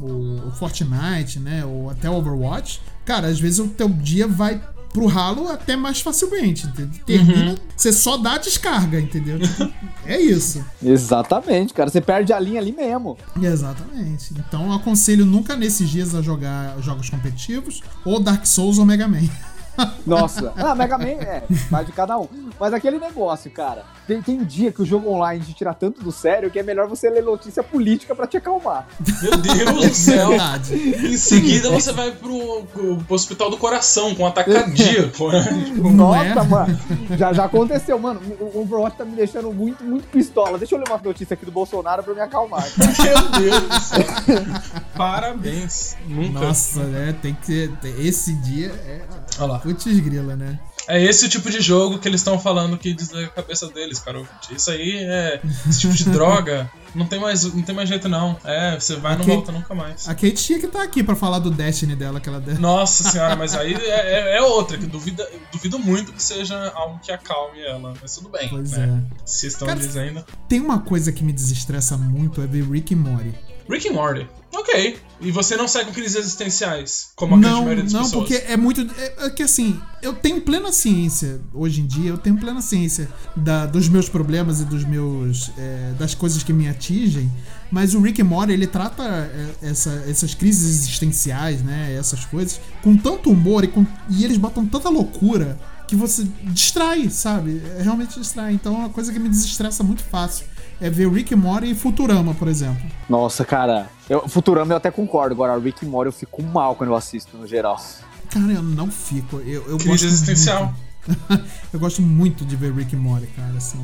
ou, ou Fortnite, né? Ou até Overwatch, cara, às vezes o teu dia vai pro ralo até mais facilmente. Entendeu? Termina, uhum. você só dá a descarga, entendeu? é isso. Exatamente, cara. Você perde a linha ali mesmo. Exatamente. Então eu aconselho nunca nesses dias a jogar jogos competitivos ou Dark Souls ou Mega Man. Nossa. Ah, Mega Man é, vai de cada um. Mas aquele negócio, cara, tem, tem dia que o jogo online te tira tanto do sério que é melhor você ler notícia política para te acalmar. Meu Deus do céu! em seguida você vai pro, pro, pro, hospital do coração com um ataque cardíaco. Né? Tipo, Nossa, é? mano. Já, já aconteceu, mano. O Overwatch tá me deixando muito, muito pistola. Deixa eu ler uma notícia aqui do Bolsonaro pra me acalmar. Meu Deus do céu. Parabéns. Nunca. Nossa, né? Tem que ter. Esse dia é. Olha lá. Putz grila, né? É esse o tipo de jogo que eles estão falando que diz a cabeça deles, cara. Isso aí é. Esse tipo de droga. Não tem mais, não tem mais jeito, não. É, você vai e não Kate, volta nunca mais. A Kate tinha que estar tá aqui pra falar do Destiny dela, que ela deu. Nossa senhora, mas aí é, é, é, outra, que duvida, duvido muito que seja algo que acalme ela. Mas tudo bem. Pois né? é. Se estão Cara, dizendo. Tem uma coisa que me desestressa muito, é ver Rick e Morty. Rick e Morty. Ok. E você não sai com crises existenciais, como a não, grande maioria das não, pessoas. porque é muito. É, é, que assim, eu tenho plena ciência, hoje em dia, eu tenho plena ciência da, dos meus problemas e dos meus. É, das coisas que me atingem. Mas o Rick Morty, ele trata é, essa, essas crises existenciais, né? Essas coisas, com tanto humor e, com, e eles botam tanta loucura que você distrai, sabe? É, realmente distrai. Então é uma coisa que me desestressa muito fácil é ver Rick Morty e Futurama, por exemplo. Nossa, cara, eu, Futurama eu até concordo, agora Rick Morty eu fico mal quando eu assisto, no geral. Cara, eu não fico. Eu, eu Crise gosto existencial. eu gosto muito de ver Rick Morty, cara, assim.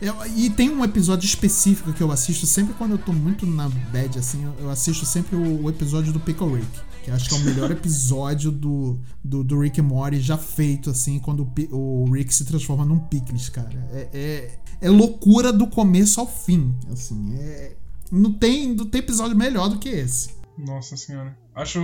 Eu, e tem um episódio específico que eu assisto sempre quando eu tô muito na bad, assim, eu assisto sempre o, o episódio do Pickle Rick. Que acho que é o melhor episódio do, do, do Rick Morty já feito, assim, quando o, o Rick se transforma num Pickles, cara. É, é, é loucura do começo ao fim, assim. É, não, tem, não tem episódio melhor do que esse. Nossa senhora. Acho,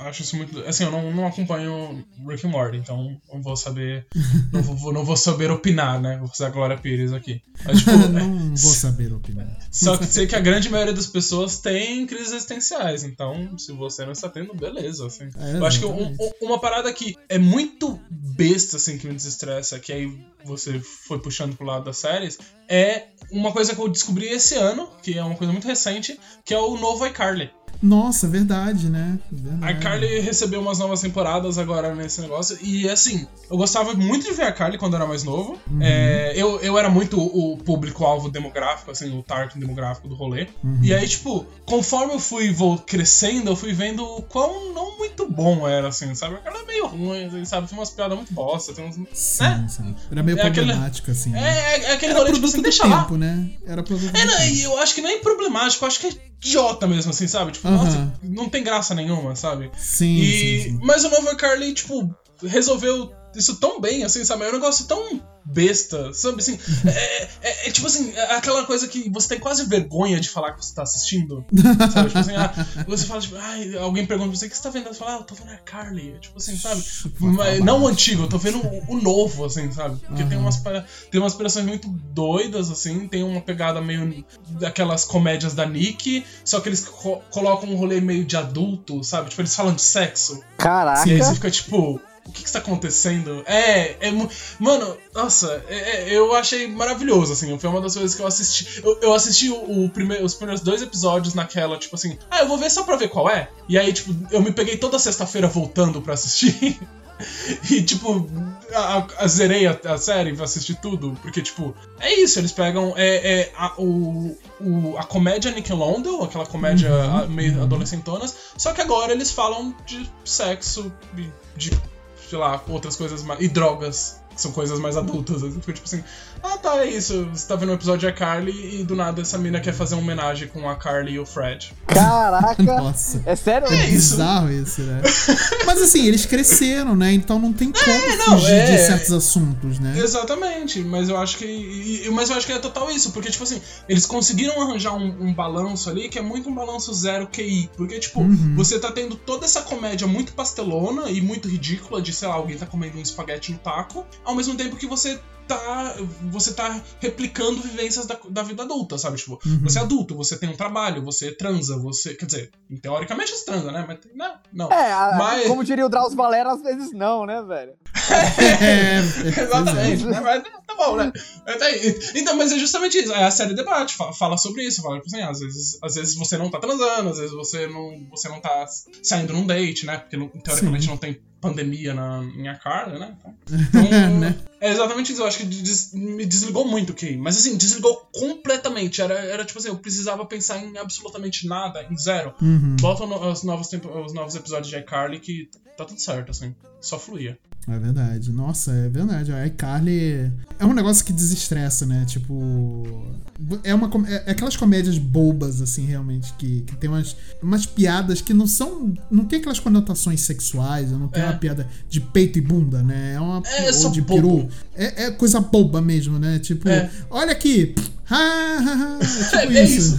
acho isso muito. Assim, eu não, não acompanho Rick and Morty, então não vou saber. não, vou, não vou saber opinar, né? Vou fazer a Glória Pires aqui. Mas, tipo, não vou saber opinar. Só que sei que a grande maioria das pessoas tem crises existenciais, então se você não está tendo, beleza. Assim. É, eu acho que um, uma parada que é muito besta, assim, que me desestressa, que aí você foi puxando pro lado das séries, é uma coisa que eu descobri esse ano, que é uma coisa muito recente, que é o novo iCarly. Nossa, verdade, né? Verdade. A Carly recebeu umas novas temporadas agora nesse negócio. E assim, eu gostava muito de ver a Carly quando eu era mais novo. Uhum. É, eu, eu era muito o público-alvo demográfico, assim, o target demográfico do rolê. Uhum. E aí, tipo, conforme eu fui vou crescendo, eu fui vendo o quão não muito bom era, assim, sabe? A Carly é meio ruim, assim, sabe? Tem umas piadas muito bosta. Tem uns, sim, né? sim. Era meio é problemático, aquele, assim. Né? É, é, aquele era rolê, tipo, assim, deixa tempo, lá. né? Era produto é. E eu acho que nem problemático, eu acho que é idiota mesmo, assim, sabe? Tipo, nossa, não tem graça nenhuma, sabe? Sim, e... sim, sim. Mas o novo Carly, tipo, resolveu isso tão bem, assim, sabe? É um negócio tão besta, sabe? Assim, é, é, é, tipo assim, é aquela coisa que você tem quase vergonha de falar que você tá assistindo. Sabe? Tipo assim, ah, você fala, tipo, ai, alguém pergunta pra você o que você tá vendo? Você fala, ah, eu tô vendo a Carly. Tipo assim, sabe? Mas, não o antigo, eu tô vendo o, o novo, assim, sabe? Porque uhum. tem umas tem umas operações muito doidas, assim, tem uma pegada meio daquelas comédias da Nick, só que eles co colocam um rolê meio de adulto, sabe? Tipo, eles falam de sexo. Caraca! E aí você fica tipo o que, que está acontecendo? É, é. Mano, nossa, é, é, eu achei maravilhoso, assim. Foi uma das coisas que eu assisti. Eu, eu assisti o, o primeiro, os primeiros dois episódios naquela, tipo assim, ah, eu vou ver só pra ver qual é. E aí, tipo, eu me peguei toda sexta-feira voltando pra assistir. e, tipo, a, a, zerei a, a, série pra assistir tudo. Porque, tipo, é isso, eles pegam é, é a, o, o, a comédia Nickelodeon, aquela comédia Uhum, meio adolescentonas, só que agora eles falam de sexo, de, de sei lá, outras coisas mais. e drogas, são coisas mais adultas. Eu fico tipo assim, ah tá, é isso. Você tá vendo um episódio de a Carly e do nada essa mina quer fazer uma homenagem com a Carly e o Fred. Caraca! Nossa. É sério? É, É isso. bizarro isso, né? Mas assim, eles cresceram, né? Então não tem como É, não, fugir é. de certos assuntos, né? Exatamente, mas eu acho que. e- Mas eu acho que é total isso, porque, tipo assim, eles conseguiram arranjar um, um balanço ali que é muito um balanço zero QI. Porque, tipo, Uhum. você tá tendo toda essa comédia muito pastelona e muito ridícula de, sei lá, alguém tá comendo um espaguete no taco, ao mesmo tempo que você tá. Você tá replicando vivências da, da vida adulta, sabe? Tipo, Uhum. você é adulto, você tem um trabalho, você transa, você. Quer dizer, teoricamente você transa, né? Mas não, não. É, a- Mas- como diria o Drauzio Valera, às vezes não, né, velho? É, Exatamente, né? Mas tá bom, né? Até aí. Então, mas é justamente isso. A série debate, fa- fala sobre isso. Fala, tipo assim, às vezes, às vezes você não tá transando, às vezes você não, você não tá saindo num date, né? Porque teoricamente Sim. não tem pandemia na minha cara, né? Então, Né? é exatamente isso. Eu acho que des- me desligou muito o QI. Mas assim, desligou completamente. Era, era tipo assim, eu precisava pensar em absolutamente nada, em zero. Uhum. Bota no- os novos, os novos episódios de iCarly que tá tudo certo, assim. Só fluía. É verdade. Nossa, é verdade. A iCarly é um negócio que desestressa, né? Tipo. É, uma, é é aquelas comédias bobas, assim, realmente, que, que tem umas, umas piadas que não são. Não tem aquelas conotações sexuais, não tem É. uma piada de peito e bunda, né? É uma. É, ou de bobo. peru. É, é coisa boba mesmo, né? Tipo, É. olha aqui. É tipo É isso.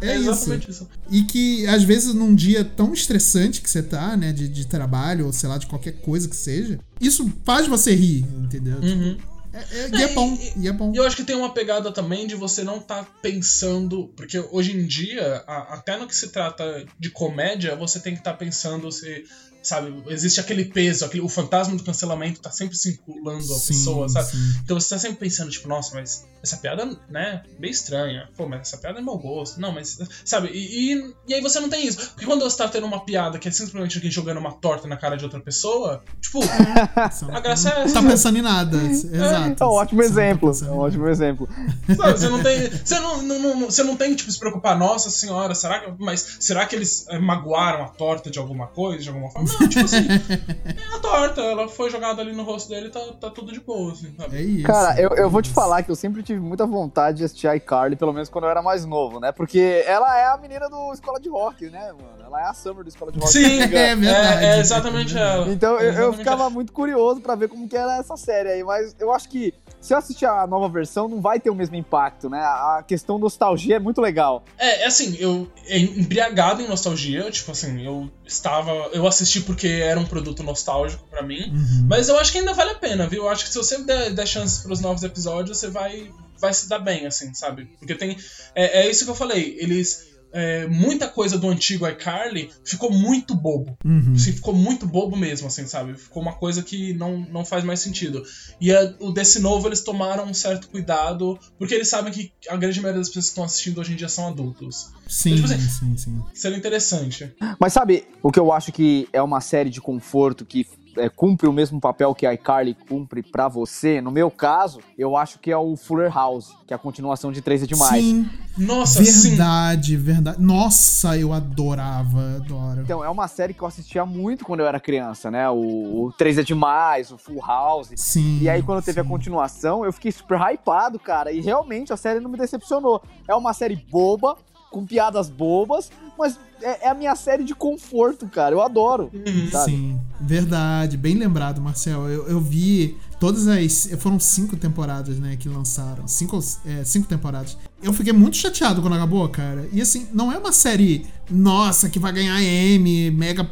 É, É isso. exatamente isso. E que, às vezes, num dia tão estressante que você tá, né, de, de trabalho, ou sei lá, de qualquer coisa que seja, isso faz você rir, entendeu? Uhum. É, é, e é, é bom, e, e, é bom. E eu acho que tem uma pegada também de você não estar tá pensando. Porque hoje em dia, a, até no que se trata de comédia, você tem que estar tá pensando se sabe? Existe aquele peso, aquele, o fantasma do cancelamento tá sempre circulando a sim, pessoa, sabe? Sim. Então você tá sempre pensando, tipo, nossa, mas essa piada, né, bem estranha. Pô, mas essa piada é mau gosto. Não, mas, sabe? E, e, e, aí você não tem isso. Porque quando você tá tendo uma piada que é simplesmente alguém jogando uma torta na cara de outra pessoa, tipo, a graça é essa. Tá pensando em nada. Exato. É um ótimo tá exemplo. É um ótimo exemplo. Sabe, você não tem. Você não, não, não, você não tem, tipo, se preocupar, nossa senhora, será que. Mas será que eles eh, magoaram a torta de alguma coisa, de alguma forma? Tipo assim, é a torta, ela foi jogada ali no rosto dele e tá, tá tudo de boa, assim, sabe? É isso. Cara, eu, eu vou te falar que eu sempre tive muita vontade de assistir a iCarly, pelo menos quando eu era mais novo, né? Porque ela é a menina do Escola de Rock, né, mano? Ela é a Summer do Escola de Rock. Sim, é, verdade. É, é exatamente ela. Então é eu, eu ficava ela. muito curioso pra ver como que era essa série aí, mas eu acho que se eu assistir a nova versão, não vai ter o mesmo impacto, né? A questão nostalgia é muito legal. É, é assim, eu embriagado em nostalgia, tipo assim, eu estava. Eu assisti porque era um produto nostálgico para mim. Uhum. Mas eu acho que ainda vale a pena, viu? Eu acho que se você der, der chances pros novos episódios, você vai, vai se dar bem, assim, sabe? Porque tem. É, é isso que eu falei. Eles é, muita coisa do antigo iCarly ficou muito bobo. Uhum. Assim, ficou muito bobo mesmo, assim, sabe? Ficou uma coisa que não, não faz mais sentido. E a, o desse novo eles tomaram um certo cuidado, porque eles sabem que a grande maioria das pessoas que estão assistindo hoje em dia são adultos. Sim, então, tipo assim, sim, sim. Seria interessante. Mas sabe o que eu acho que é uma série de conforto que é, cumpre o mesmo papel que a iCarly cumpre para você, no meu caso, eu acho que é o Fuller House, que é a continuação de 3 é demais. Sim. Nossa, verdade, sim. verdade. Nossa, eu adorava, adoro. Então, é uma série que eu assistia muito quando eu era criança, né? O, o 3 é demais, o Full House. Sim. E aí, quando teve sim. a continuação, eu fiquei super hypado, cara. E realmente a série não me decepcionou. É uma série boba, com piadas bobas, mas é, é, a minha série de conforto, cara. Eu adoro. Uhum. Sim, verdade. Bem lembrado, Marcel. Eu, eu vi todas as. Foram cinco temporadas, né, que lançaram. Cinco, é, cinco temporadas. Eu fiquei muito chateado quando acabou, cara. E assim, não é uma série, nossa, que vai ganhar M, mega.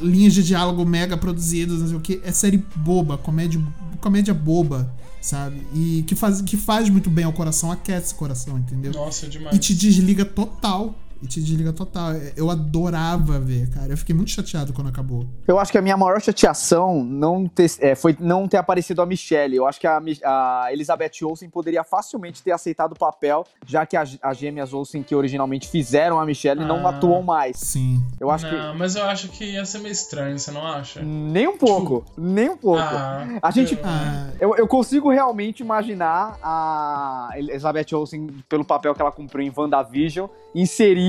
linhas de diálogo mega produzidas, não sei o que. É série boba, comédia, comédia boba sabe? E que faz, que faz muito bem ao coração, aquece o coração, entendeu? Nossa, demais. E te desliga total e te desliga total. Eu adorava ver, cara. Eu fiquei muito chateado quando acabou. Eu acho que a minha maior chateação não ter, é, foi não ter aparecido a Michelle. Eu acho que a, a, Elizabeth Olsen poderia facilmente ter aceitado o papel, já que as gêmeas Olsen que originalmente fizeram a Michelle ah, não atuam mais. Sim. Eu acho não, que... mas eu acho que ia ser meio estranho, você não acha? Nem um pouco. Tipo... Nem um pouco. Ah, a gente. Ah. Eu, eu consigo realmente imaginar a Elizabeth Olsen, pelo papel que ela cumpriu em WandaVision,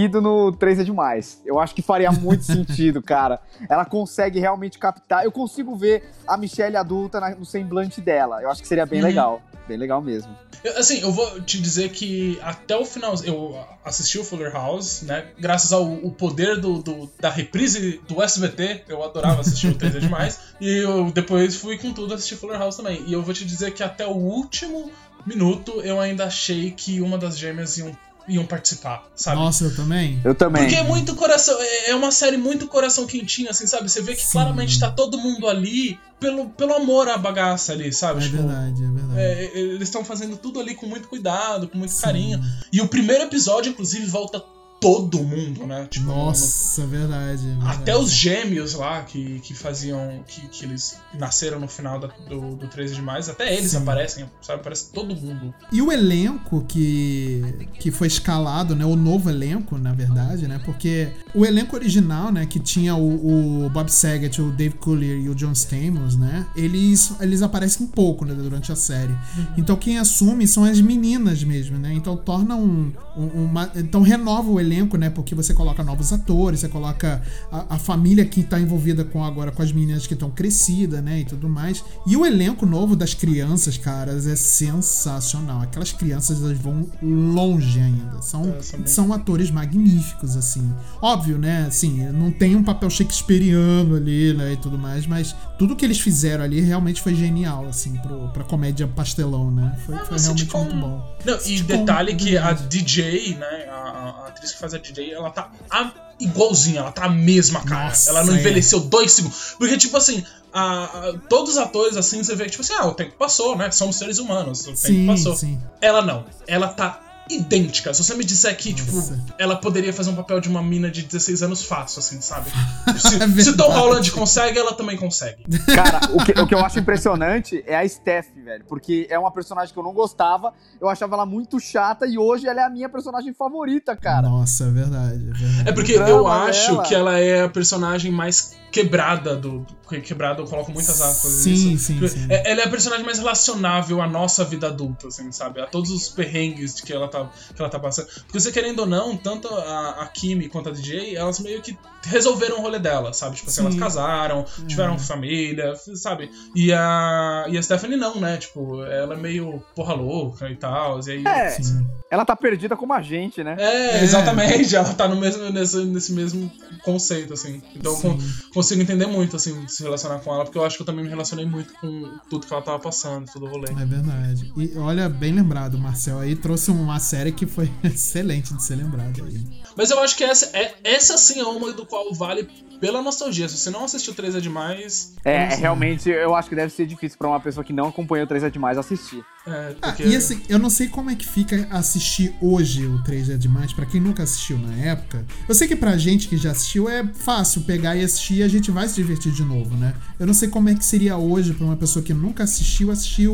inserido no 3 é demais. Eu acho que faria muito sentido, cara. Ela consegue realmente captar. Eu consigo ver a Michelle adulta no semblante dela. Eu acho que seria bem uhum. legal. Bem legal mesmo. Assim, eu vou te dizer que até o final. Eu assisti o Fuller House, né? Graças ao poder do, do, da reprise do SBT. Eu adorava assistir o 3 é demais. E eu depois fui com tudo assistir Fuller House também. E eu vou te dizer que até o último minuto eu ainda achei que uma das gêmeas iam iam participar, sabe? Nossa, eu também. Eu também. Porque é muito coração, é, é uma série muito coração quentinho, assim, sabe? Você vê que Sim. claramente tá todo mundo ali pelo, pelo amor à bagaça ali, sabe? É tipo, verdade, é verdade. É, eles estão fazendo tudo ali com muito cuidado, com muito Sim. carinho. E o primeiro episódio, inclusive, volta todo mundo, né? Tipo, Nossa, no... verdade, verdade, Até os gêmeos lá que, que faziam. Que, que eles nasceram no final da, do, do 13 de mais, até eles Sim. aparecem, sabe? Aparece todo mundo. E o elenco que, que foi escalado, né? O novo elenco, na verdade, né? Porque o elenco original, né? Que tinha o, o Bob Saget, o Dave Coulier e o John Stamos, né? Eles, eles aparecem um pouco né, durante a série. Uhum. Então quem assume são as meninas mesmo, né? Então torna um, um uma. Então renova o elenco, né? Porque você coloca novos atores, você coloca a, a família que está envolvida com agora com as meninas que estão crescidas, né? E tudo mais. E o elenco novo das crianças, caras, é sensacional. Aquelas crianças elas vão longe ainda. São, é, são atores magníficos, assim. Óbvio, né? Assim, não tem um papel shakespeariano ali, né? E tudo mais, mas tudo que eles fizeram ali realmente foi genial, assim, pro, pra comédia pastelão, né? Foi, foi realmente muito bom. Não, e detalhe que a DJ, né? A, a atriz que faz a DJ, ela tá a, igualzinha, ela tá a mesma, cara. Nossa, ela não é. envelheceu dois segundos. Porque, tipo assim, a- a- todos os atores, assim, você vê que, tipo assim, ah, o tempo passou, né? Somos seres humanos, o tempo Sim, passou. sim. Ela não. Ela tá idêntica. Se você me disser que, tipo, Nossa. ela poderia fazer um papel de uma mina de 16 anos fácil, assim, sabe? É Se, se verdade. Tom Holland consegue, ela também consegue. Cara, o que, o que eu acho impressionante é a Steph, velho. Porque é uma personagem que eu não gostava, eu achava ela muito chata e hoje ela é a minha personagem favorita, cara. Nossa, é verdade, é verdade. É porque drama eu acho dela. que ela é a personagem mais quebrada do. Quebrada, eu coloco muitas aspas. Sim, nisso. sim, sim. É- Ela é a personagem mais relacionável à nossa vida adulta, assim, sabe? A todos os perrengues de que ela tá, que ela tá passando. Porque você querendo ou não, tanto a, a Kimi quanto a DJ, elas meio que resolveram o rolê dela, sabe? Tipo assim, Sim. elas casaram, tiveram É. família, sabe? E a, e a Stephanie não, né? Tipo, ela é meio porra louca e tal. E aí, É, Sim. ela tá perdida como a gente, né? é, É. exatamente. Ela tá no mesmo, nesse, nesse mesmo conceito, assim. Então con- Sim. Consigo entender muito, assim, se relacionar com ela, porque eu acho que eu também me relacionei muito com tudo que ela tava passando, todo o rolê. É verdade. E olha, bem lembrado, Marcel aí trouxe uma série que foi excelente de ser lembrada aí. Mas eu acho que essa, é, essa sim é uma do qual vale pela nostalgia. Se você não assistiu 3 é demais. É, realmente eu acho que deve ser difícil pra uma pessoa que não acompanhou o 3 é demais assistir. É, Ah, porque... e assim, eu não sei como é que fica assistir hoje o 3 é demais, pra quem nunca assistiu na época. Eu sei que pra gente que já assistiu é fácil pegar e assistir e a gente vai se divertir de novo, né? Eu não sei como é que seria hoje pra uma pessoa que nunca assistiu assistir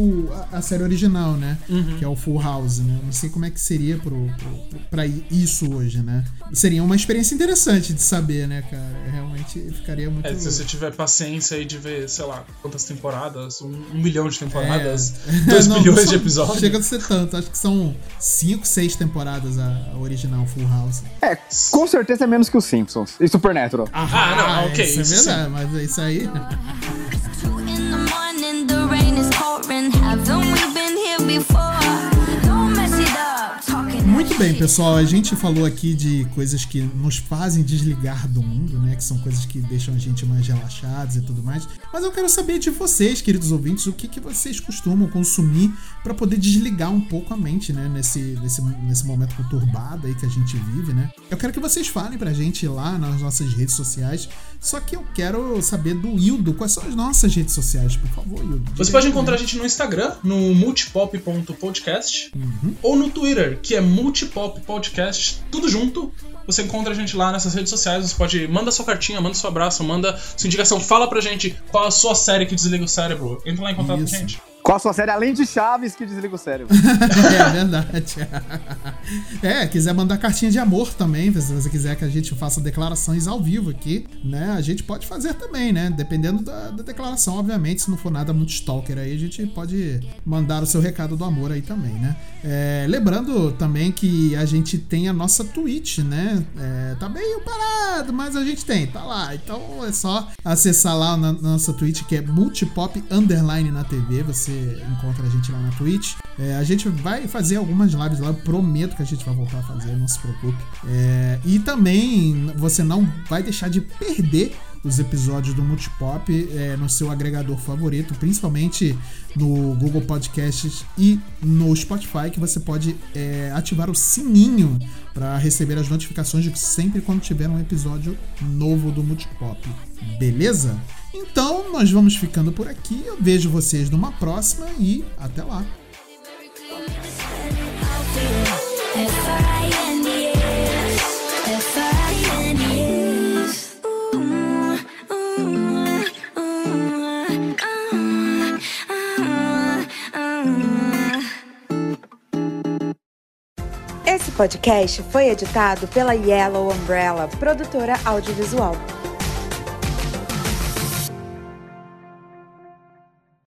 a, a série original, né? Uhum. Que é o Full House, né? Eu não sei como é que seria pro, pro, pra isso hoje, né? Seria uma experiência interessante de saber, né, cara? Realmente ficaria muito. É, se você tiver paciência aí de ver, sei lá, quantas temporadas, um, um milhão de temporadas, É. dois Não, não de episódios. Chega a ser tanto. Acho que são 5, 6 temporadas a, a original Full House. É, com certeza é menos que os Simpsons e Supernatural. Ah, não, ok, Isso é isso verdade, mas é isso aí. Muito bem, pessoal. A gente falou aqui de coisas que nos fazem desligar do mundo, né? Que são coisas que deixam a gente mais relaxados e tudo mais. Mas eu quero saber de vocês, queridos ouvintes, o que, que vocês costumam consumir para poder desligar um pouco a mente, né? Nesse, nesse, nesse momento conturbado aí que a gente vive, né? Eu quero que vocês falem pra gente lá nas nossas redes sociais. Só que eu quero saber do Hildo. Quais são as nossas redes sociais, por favor, Hildo? Você pode encontrar a gente no Instagram, no multipop.podcast, Uhum. ou no Twitter, que é multipop podcast, tudo junto. Você encontra a gente lá nessas redes sociais, você pode manda sua cartinha, manda seu abraço, manda sua indicação, fala pra gente qual a sua série que desliga o cérebro. Entra lá em contato Isso. com a gente. Qual a sua série, além de Chaves, que desliga o cérebro? É verdade. É, quiser mandar cartinha de amor também, se você quiser que a gente faça declarações ao vivo aqui, né? A gente pode fazer também, né? Dependendo da, da declaração, obviamente, se não for nada muito stalker aí, a gente pode mandar o seu recado do amor aí também, né? É, lembrando também que a gente tem a nossa Twitch, né? É, tá meio parado, mas a gente tem, tá lá. Então é só acessar lá na nossa Twitch, que é multipop underline na TV, você encontra a gente lá na Twitch. É, a gente vai fazer algumas lives lá, eu prometo que a gente vai voltar a fazer, não se preocupe. É, e também você não vai deixar de perder os episódios do Multipop é, no seu agregador favorito, principalmente no Google Podcasts e no Spotify, que você pode é, ativar o sininho para receber as notificações de sempre quando tiver um episódio novo do Multipop. Beleza? Então nós vamos ficando por aqui. Eu vejo vocês numa próxima e até lá. Esse podcast foi editado pela Yellow Umbrella, produtora audiovisual.